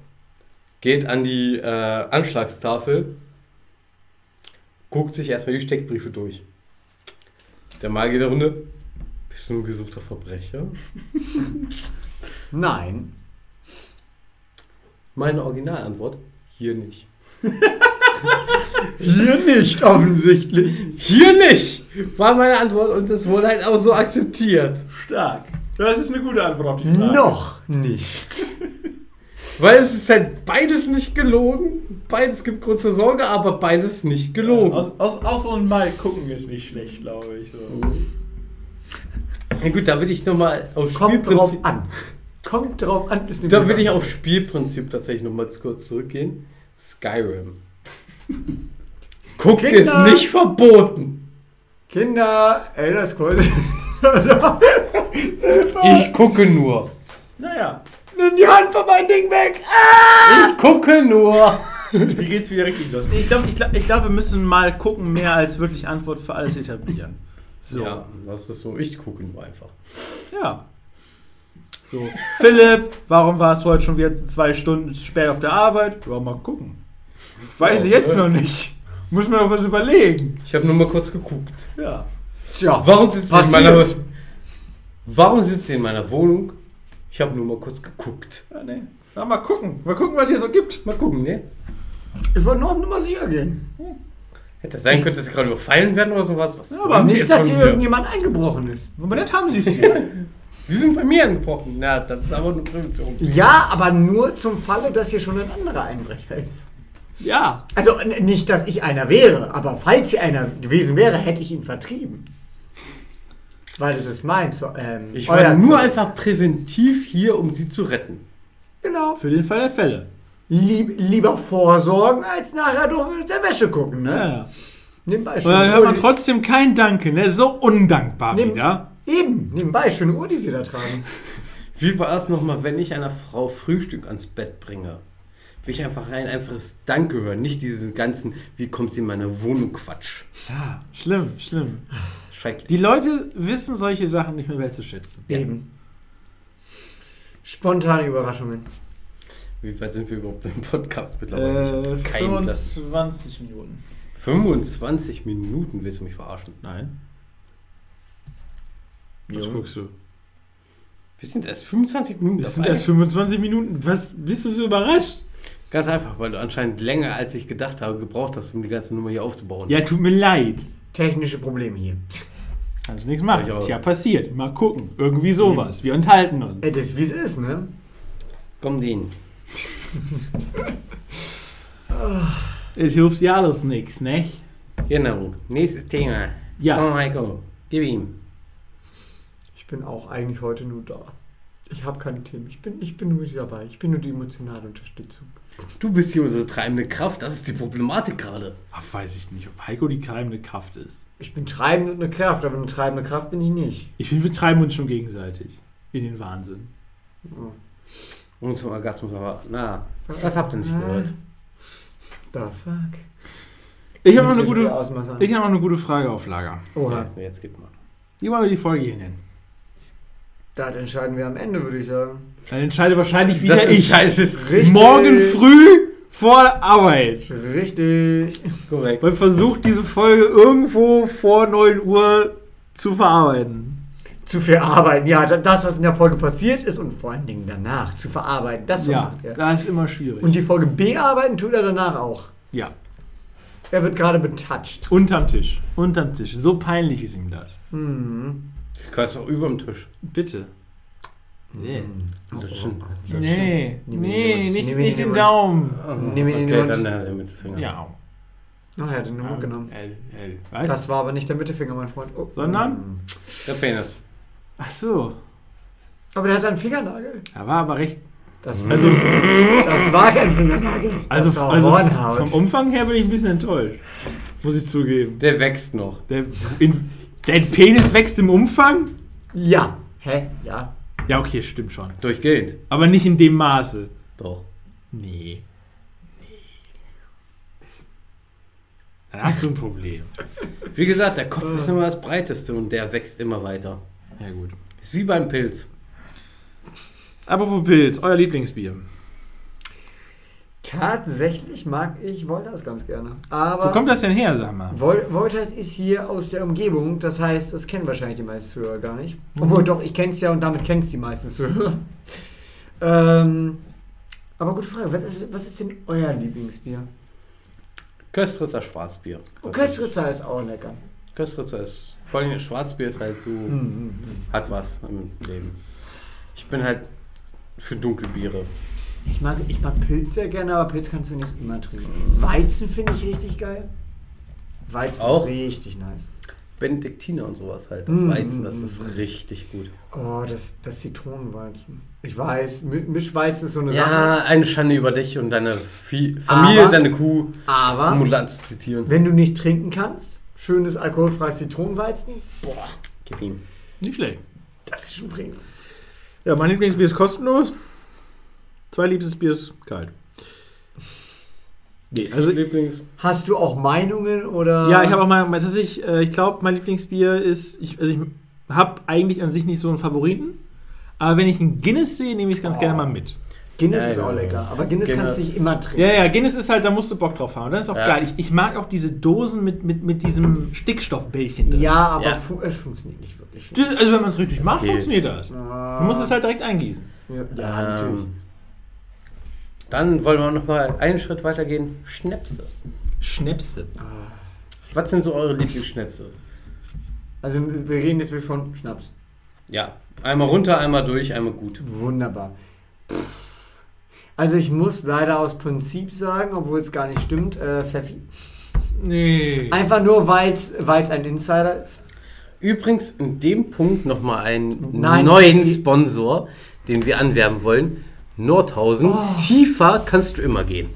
Geht an die äh, Anschlagstafel, guckt sich erstmal die Steckbriefe durch. Der Magier der Runde. Bist du ein gesuchter Verbrecher? <laughs> Nein. Meine Originalantwort: Hier nicht. <laughs> Hier nicht, offensichtlich. Hier nicht! War meine Antwort und es wurde halt auch so akzeptiert. Stark. Das ist eine gute Antwort auf die Frage. Noch nicht. Weil es ist halt beides nicht gelogen. Beides gibt Grund zur Sorge, aber beides nicht gelogen. Aus, aus, aus so einem Mal gucken ist nicht schlecht, glaube ich. So. Na gut, da will ich nochmal auf Kommt drauf Spielprinzip. an. Kommt drauf an, ist eine Da will ich auf Spielprinzip tatsächlich nochmal kurz zurückgehen. Skyrim. <laughs> Gucken ist Kinder! nicht verboten. Kinder, ey, das Scrolls. <laughs> Ich gucke nur. Naja, Nimm die Hand von meinem Ding weg. Ich gucke nur. <laughs> hier geht's wieder richtig los. Ich glaube, ich glaub, ich glaub, wir müssen mal gucken, mehr als wirklich Antwort für alles etablieren. So. Ja, das ist so. Ich gucke nur einfach. Ja. So. Philipp, warum warst du heute schon wieder zwei Stunden zu spät auf der Arbeit? Ja, mal gucken. Weiß ich jetzt noch nicht. Muss mir noch was überlegen. Ich habe nur mal kurz geguckt. Ja. Tja, Warum sitzt sie in meiner Warum sitzt sie in meiner Wohnung? Ich habe nur mal kurz geguckt. ja nee. Na, mal gucken. Mal gucken, was hier so gibt. Mal gucken, ne? Ich wollte nur auf Nummer sicher gehen. Hätte sein können, dass sie gerade überfallen werden oder sowas. Was Ja, aber Nicht, dass hier irgendjemand eingebrochen ist. Aber nett haben sie es hier. <laughs> Sie sind bei mir angebrochen. Na, das ist aber eine Prävention. Ja, aber nur zum Falle, dass hier schon ein anderer Einbrecher ist. Ja. Also nicht, dass ich einer wäre, aber falls hier einer gewesen wäre, hätte ich ihn vertrieben. Weil es ist mein Zo ähm, Ich euer war nur Zoll. einfach präventiv hier, um sie zu retten. Genau. Für den Fall der Fälle. Lieb, lieber vorsorgen, als nachher durch der Wäsche gucken, Ja, ne? ja. Nebenbei Und dann hört man trotzdem kein Danke, ne? So undankbar Nimm- wieder. eben, nebenbei schöne Uhr, die sie da tragen. <laughs> Wie war es nochmal, wenn ich einer Frau Frühstück ans Bett bringe? Will ich einfach ein einfaches Danke hören, nicht diesen ganzen, wie kommt sie in meine Wohnung, Quatsch. Ja, schlimm, schlimm. Schrecklich. Die Leute wissen solche Sachen nicht mehr wertzuschätzen. Eben. Spontane Überraschungen. Wie weit sind wir überhaupt im Podcast mittlerweile? Äh, hab keinen Plan. 25 Minuten. 25 Minuten willst du mich verarschen? Nein. Was Jo. guckst du? Wir sind erst 25 Minuten Das sind erst 25 Minuten. Was? Bist du so überrascht? Ganz einfach, weil du anscheinend länger als ich gedacht habe gebraucht hast, um die ganze Nummer hier aufzubauen. Ja, tut mir leid. Technische Probleme hier. Kannst nichts machen. Ist ja passiert. Mal gucken. Irgendwie sowas. Wir enthalten uns. Ey, das ist wie es ist, ne? Komm, den. <laughs> Es hilft ja alles nichts, ne? Genau. Nächstes Thema. Ja. Komm, Heiko. Gib ihm. Ich bin auch eigentlich heute nur da. Ich habe keine Themen. Ich bin, ich bin nur mit dabei. Ich bin nur die emotionale Unterstützung. Du bist hier unsere treibende Kraft. Das ist die Problematik gerade. Ach, weiß ich nicht, ob Heiko die treibende Kraft ist. Ich bin treibend und eine Kraft, aber eine treibende Kraft bin ich nicht. Ich finde, wir treiben uns schon gegenseitig. In den Wahnsinn. Und zum Orgasmus, aber na, das habt ihr nicht gehört. The fuck? Ich habe noch, eine gute- Ausmaß an. ich hab noch eine gute Frage auf Lager. Oha. Ja, jetzt gib mal. Wie wollen wir die Folge hier nennen? Das entscheiden wir am Ende, würde ich sagen. Dann entscheide wahrscheinlich wieder Das ich. Richtig. Morgen früh vor der Arbeit. Richtig. korrekt. Man versucht diese Folge irgendwo vor 9 Uhr zu verarbeiten. Zu verarbeiten. Ja, da- das, was in der Folge passiert ist und vor allen Dingen danach zu verarbeiten. Das Ja, versucht er. das ist immer schwierig. Und die Folge bearbeiten tut er danach auch. ja, Er wird gerade betouched. unterm Tisch. Unterm Tisch. So peinlich ist ihm das. Mhm. Ich kann es auch über dem Tisch. Bitte. Nee. Nee, Nimm ihn in den nee, Mund. nicht, nicht den den Daumen. Nimm ihn in den Okay, Mund. dann der mit dem Finger. Ja. Ach, er hat den Mund genommen. L, L. Was? Das war aber nicht der Mittelfinger, mein Freund. Oh. Sondern? Der Penis. Ach so. Aber der hat einen Fingernagel. Er war aber recht. Das, Also, das war kein Fingernagel. Das also, war also Hornhaut. vom Umfang her bin ich ein bisschen enttäuscht. Muss ich zugeben. Der wächst noch. Der, in, der Penis wächst im Umfang? ja. Hä? Ja. Ja, okay, stimmt schon. Durchgehend. Aber nicht in dem Maße. Doch. Nee. Nee. Dann hast du ein Problem. <laughs> Wie gesagt, der Kopf ist immer das breiteste und der wächst immer weiter. Ja, gut. Ist wie beim Pilz. Apropos Pilz, euer Lieblingsbier. Tatsächlich mag ich Wolters ganz gerne. Aber Wo kommt das denn her, sag mal? Vol Wolters ist hier aus der Umgebung. Das heißt, das kennen wahrscheinlich die meisten Zuhörer gar nicht. Obwohl, doch, ich kenne es ja und damit kennen es die meisten Zuhörer. <laughs> ähm, aber gute Frage. Was ist, was ist denn euer Lieblingsbier? Köstritzer Schwarzbier. Oh, Köstritzer ist auch lecker. Köstritzer ist. Vor allem Schwarzbier ist halt so. Mhm. Hat was im Leben. Ich bin halt für dunkle Biere. Ich mag, ich mag Pilz sehr gerne, aber Pilz kannst du nicht immer trinken. Weizen finde ich richtig geil. Weizen Auch? ist richtig nice. Benediktiner und sowas halt. Das Mm, Weizen, das ist richtig gut. Oh, das, das Zitronenweizen. Ich weiß, Mi- Mischweizen ist so eine Sache. Ja, eine Schande über dich und deine Vie- Familie, Aber- deine Kuh, Aber um Mulan zu zitieren. wenn du nicht trinken kannst, schönes alkoholfreies Zitronenweizen, boah, Gib ihm. Nicht schlecht. das ist schon bringen. Ja, mein Lieblingsbier ist kostenlos. Zwei Lieblingsbier ist kalt. Nee, also Lieblings. Hast du auch Meinungen oder? Ja, ich habe auch mal, mal tatsächlich, äh, ich glaube, mein Lieblingsbier ist, ich, also ich habe eigentlich an sich nicht so einen Favoriten, aber wenn ich einen Guinness sehe, nehme ich es ganz Oh. gerne mal mit. Guinness Ja, ist ja, auch lecker, aber Guinness, Guinness. kannst du nicht immer trinken. Ja, ja, Guinness ist halt, da musst du Bock drauf haben. Das ist auch Ja. geil. Ich, ich mag auch diese Dosen mit, mit, mit diesem Stickstoffbällchen drin. Ja, aber Ja. Fu es funktioniert nicht wirklich. Das, also wenn man es richtig macht, geht. funktioniert das. Ah. Man muss es halt direkt eingießen. Ja, ja natürlich. Ähm, dann wollen wir noch mal einen Schritt weiter gehen. Schnäpse. Schnäpse. Was sind so eure Lieblingsschnäpse? Also wir reden jetzt wirklich von Schnaps. Ja, einmal runter, einmal durch, einmal gut. Wunderbar. Also ich muss leider aus Prinzip sagen, obwohl es gar nicht stimmt, äh, Pfeffi. Nee. Einfach nur, weil es ein Insider ist. Übrigens in dem Punkt noch mal einen Nein, neuen Pfeffi. Sponsor, den wir anwerben wollen. Nordhausen. Oh. Tiefer kannst du immer gehen.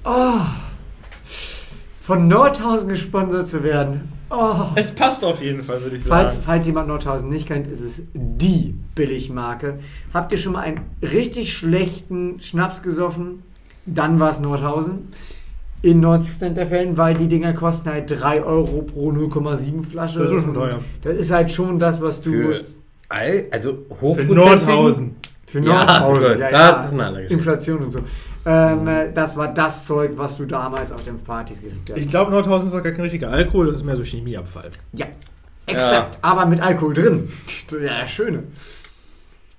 Von Nordhausen gesponsert zu werden. Oh. Es passt auf jeden Fall, würde ich Falls, sagen. falls jemand Nordhausen nicht kennt, ist es die Billigmarke. Habt ihr schon mal einen richtig schlechten Schnaps gesoffen? Dann war es Nordhausen. In 90% der Fällen, weil die Dinger kosten halt 3 Euro pro 0,7 Flasche. Das ist schon teuer. Das ist halt schon das, was du. Für all, also Für hochprozentigen, Nordhausen. Für Ja, 9000. gut, ja, das ja. ist eine andere Geschichte. Inflation und so. Ähm, äh, das war das Zeug, was du damals auf den Partys gekriegt hast. Ich glaube, Nordhausen ist doch gar kein richtiger Alkohol, das ist mehr so Chemieabfall. Ja, exakt. Aber mit Alkohol drin. Das ist ja das Schöne.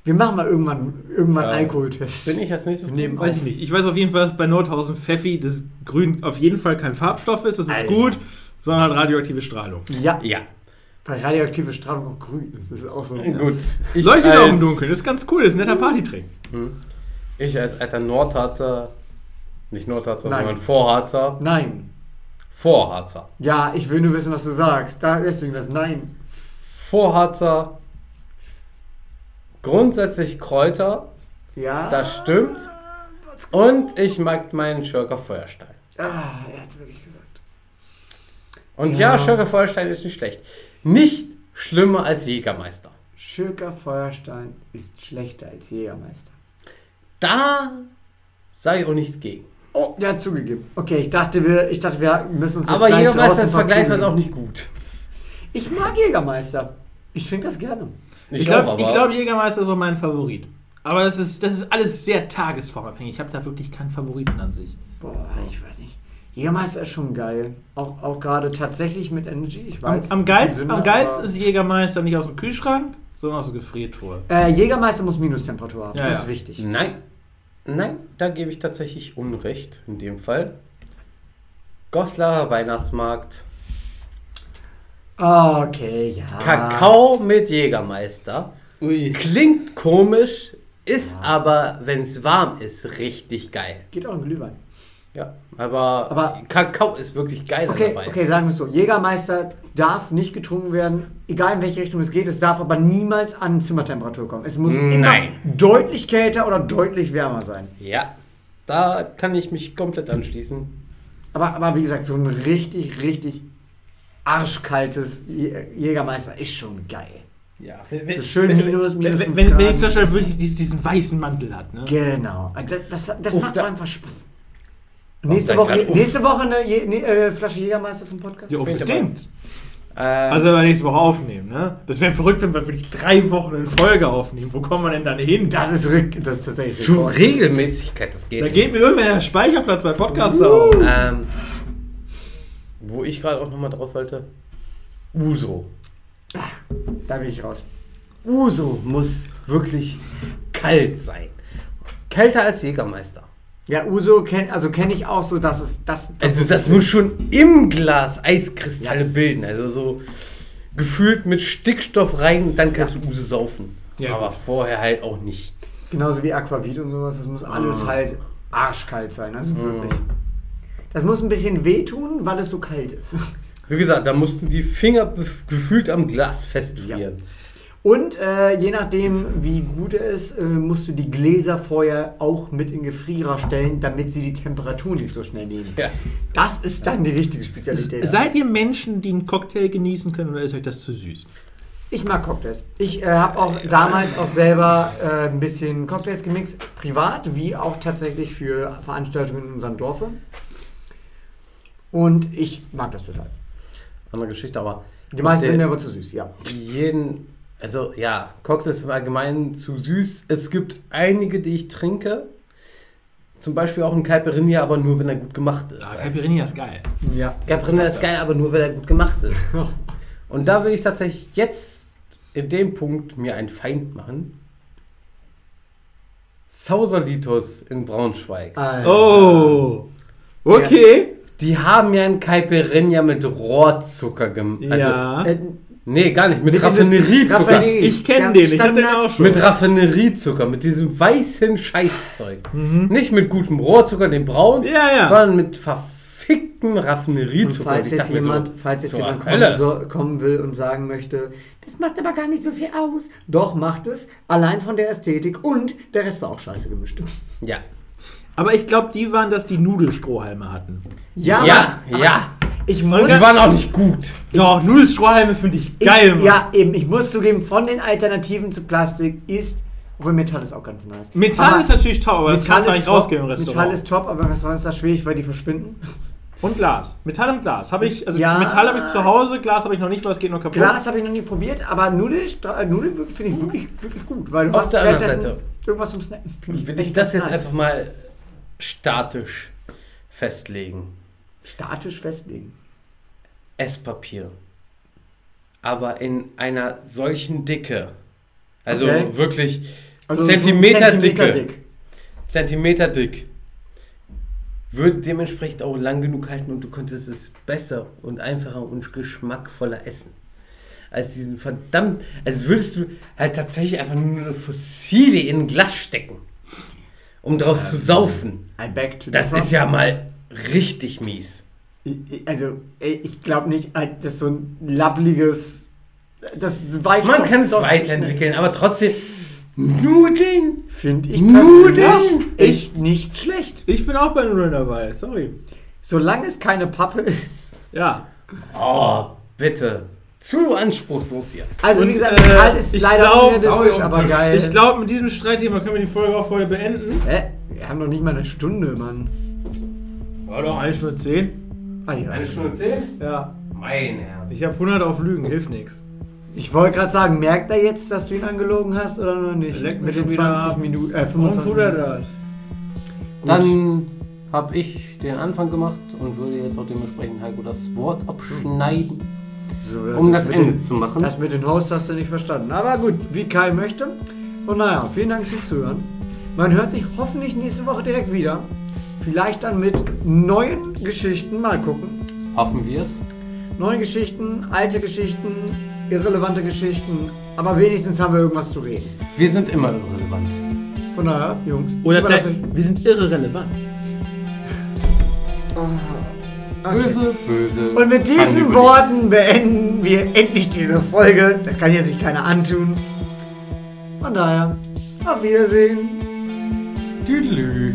Wir machen mal irgendwann, irgendwann Ja. Alkoholtests. Bin ich als nächstes Neben- Weiß ich nicht. Ich weiß auf jeden Fall, dass bei Nordhausen Pfeffi das Grün auf jeden Fall kein Farbstoff ist, das ist Alter. gut, sondern halt radioaktive Strahlung. Ja, Ja, weil radioaktive Strahlung auch grün ist. Das ist auch so. gut. Ich Leuchtet auch im Dunkeln, das ist ganz cool, das ist ein netter Partytrick. Ich als alter Nordharzer, nicht Nordharzer, Nein. sondern Vorharzer, Nein. Vorharzer. Ja, ich will nur wissen, was du sagst. Da, deswegen das Nein. Vorharzer, grundsätzlich Kräuter, Ja. das stimmt. Und ich mag meinen Schurker Feuerstein. Ah, er hat es wirklich gesagt. Und Ja. ja, Schurker Feuerstein ist nicht schlecht. Nicht schlimmer als Jägermeister. Schürker Feuerstein ist schlechter als Jägermeister. Da sage ich auch nichts gegen. Oh, der hat zugegeben. Okay, ich dachte, wir, ich dachte, wir müssen uns jetzt Aber Jägermeister ist vergleichsweise auch nicht gut. Ich mag Jägermeister. Ich trinke das gerne. Ich, glaube, glaub, Jägermeister ist auch mein Favorit. Aber das ist, das ist alles sehr tagesformabhängig. Ich habe da wirklich keinen Favoriten an sich. Boah, ich weiß nicht. Jägermeister ist schon geil. Auch, auch gerade tatsächlich mit Energy. Ich Am, weiß. am, geilsten, Sünde, am geilsten aber- ist Jägermeister nicht aus dem Kühlschrank, sondern aus der Gefriertruhe. Äh, Jägermeister muss Minustemperatur haben. Ja, das ja. ist wichtig. Nein. Nein, da gebe ich tatsächlich Unrecht in dem Fall. Goslar Weihnachtsmarkt. Okay, ja. Kakao mit Jägermeister. Ui. Klingt komisch, ist aber, wenn es warm ist, richtig geil. Geht auch in Glühwein. Ja, aber, Aber- Kakao ist wirklich geil Okay, dabei. okay, sagen wir es so. Jägermeister darf nicht getrunken werden, egal in welche Richtung es geht. Es darf aber niemals an Zimmertemperatur kommen. Es muss Nein. immer deutlich kälter oder deutlich wärmer sein. Ja, da kann ich mich komplett anschließen. Aber, aber wie gesagt, so ein richtig, richtig arschkaltes Jä- Jägermeister ist schon geil. Ja, So schön minus- minus wenn, wenn, wenn die. Flasche wirklich diesen, diesen weißen Mantel hat. Ne? Genau. Also Das, das, das Uff, macht da- einfach Spaß. Nächste Woche, nächste Woche eine Je ne, äh, Flasche Jägermeister zum Podcast? Ja, unbedingt. Ähm, Also wenn wir nächste Woche aufnehmen, ne? Das wäre verrückt, wenn wir wirklich drei Wochen in Folge aufnehmen. Wo kommen wir denn dann hin? Das ist, das ist tatsächlich zu Rekord. Regelmäßigkeit, das geht Da nicht. geht mir irgendwer der Speicherplatz bei Podcasts auf. Ähm, wo ich gerade auch nochmal drauf wollte. Uso. Da bin ich raus. Uso muss wirklich kalt sein. Kälter als Jägermeister. Ja, Uso kenn, also kenne ich auch so, dass es das. Also das muss schon im Glas Eiskristalle bilden. Also so gefühlt mit Stickstoff rein, dann kannst du Uso saufen. Ja. Aber vorher halt auch nicht. genauso wie Aquavit und sowas. Das muss alles Ah. halt arschkalt sein. Also Mhm. wirklich. Das muss ein bisschen wehtun, weil es so kalt ist. Wie gesagt, da mussten die Finger gefühlt am Glas festfrieren. Und äh, je nachdem, wie gut er ist, äh, musst du die Gläser vorher auch mit in Gefrierer stellen, damit sie die Temperatur nicht so schnell nehmen. Ja. Das ist dann die richtige Spezialität. Seid ihr Menschen, die einen Cocktail genießen können oder ist euch das zu süß? Ich mag Cocktails. Ich äh, habe auch damals auch selber äh, ein bisschen Cocktails gemixt, privat wie auch tatsächlich für Veranstaltungen in unserem Dorfe. Und ich mag das total. Andere Geschichte, aber Die meisten sind mir aber zu süß, ja. jeden, also ja, Cocktails im Allgemeinen zu süß. Es gibt einige, die ich trinke. Zum Beispiel auch ein Caipirinha, aber nur wenn er gut gemacht ist. Ah, Caipirinha ist geil. Ja. Caipirinha ist geil, aber nur wenn er gut gemacht ist. <laughs> Und da will ich tatsächlich jetzt in dem Punkt mir einen Feind machen. Sausalitos in Braunschweig. Alter. Oh. Okay. Die haben ja ein Caipirinha mit Rohrzucker gemacht. Also, ja. Äh, nee, gar nicht. Mit, Mit Raffineriezucker. Raffinerie. ich kenne Ja, den, ich hatte den auch schon. Mit Raffineriezucker, mit diesem weißen Scheißzeug. Nicht mit gutem Rohrzucker, dem braun, Ja, ja. sondern mit verficktem Und Raffineriezucker. falls jetzt jemand, so, falls jetzt zur jemand kommen, so, kommen will und sagen möchte, das macht aber gar nicht so viel aus. Doch, macht es. Allein von der Ästhetik und der Rest war auch scheiße gemischt. Ja. Aber ich glaube, die waren, dass die Nudelstrohhalme hatten. Ja, aber- ja. Ich muss. Die waren auch nicht gut. Doch, Nudelstrohhalme finde ich ich, geil, Mann. Ja, eben. Ich muss zugeben, von den Alternativen zu Plastik ist. Obwohl Metall ist auch ganz nice. Metall Aber ist natürlich top, aber das Metall kannst du ist eigentlich top, rausgehen im Restaurant. Metall ist top, aber im Restaurant ist das schwierig, weil die verschwinden. und Glas. Metall und Glas. Habe ich, also Ja. Metall habe ich zu Hause, Glas habe ich noch nicht, weil es geht nur kaputt. Glas habe ich noch nie probiert, aber Nudel, äh, Nudel finde ich wirklich, wirklich gut. Weil du Auf hast der anderen Seite. Irgendwas zum Snacken. Find Will ich das jetzt nice. einfach mal statisch festlegen. Statisch festlegen. Esspapier. Aber in einer solchen Dicke. Also Okay. wirklich Also Zentimeter, so dicke. dick. Zentimeter dick. Würde dementsprechend auch lang genug halten und du könntest es besser und einfacher und geschmackvoller essen. Als diesen verdammt, als würdest du halt tatsächlich einfach nur eine Fossile in ein Glas stecken, um draus zu saufen. I beg to Das ist ja mal richtig mies. Also, ich glaube nicht, äh, das ist so ein labbliges. Das weicht Man kann es weiterentwickeln, aber trotzdem Nudeln. Finde ich Nudeln? echt nicht schlecht. Ich bin auch bei Nudeln dabei, sorry. Solange es keine Pappe ist. Ja. Oh, bitte. Zu anspruchslos hier. Also, Und, wie gesagt, äh, Metall ist ich leider glaub- unrealistisch, aber geil. Ich glaube, mit diesem Streitthema können wir die Folge auch vorher beenden. Hä? Wir haben noch nicht mal eine Stunde, Mann. War doch eine Stunde zehn. Ah, ja. Eine Stunde zehn? Ja. Mein Herr. Ich habe 100 auf Lügen, hilft nichts. Ich wollte gerade sagen, merkt er jetzt, dass du ihn angelogen hast oder noch nicht? Leck mich Mit den schon wieder 20 ab. Minuten, äh, Warum 25 tut er Minuten. das? Dann habe ich den Anfang gemacht und würde jetzt auch dementsprechend Heiko das Wort abschneiden, So, um das mit Ende den- zu machen. Das mit den Hosts hast du nicht verstanden. Aber gut, wie Kai möchte. Und naja, vielen Dank fürs Zuhören. Man hört sich hoffentlich nächste Woche direkt wieder. Vielleicht dann mit neuen Geschichten. Mal gucken. Hoffen wir es. Neue Geschichten, alte Geschichten, irrelevante Geschichten. Aber wenigstens haben wir irgendwas zu reden. Wir sind immer irrelevant. Von daher, Jungs. Oder vielleicht, wir sind irrelevant. euch- Böse, böse. Und mit diesen. Worten beenden wir endlich diese Folge. Da kann ja sich keiner antun. Von daher, auf Wiedersehen. Tüdelü.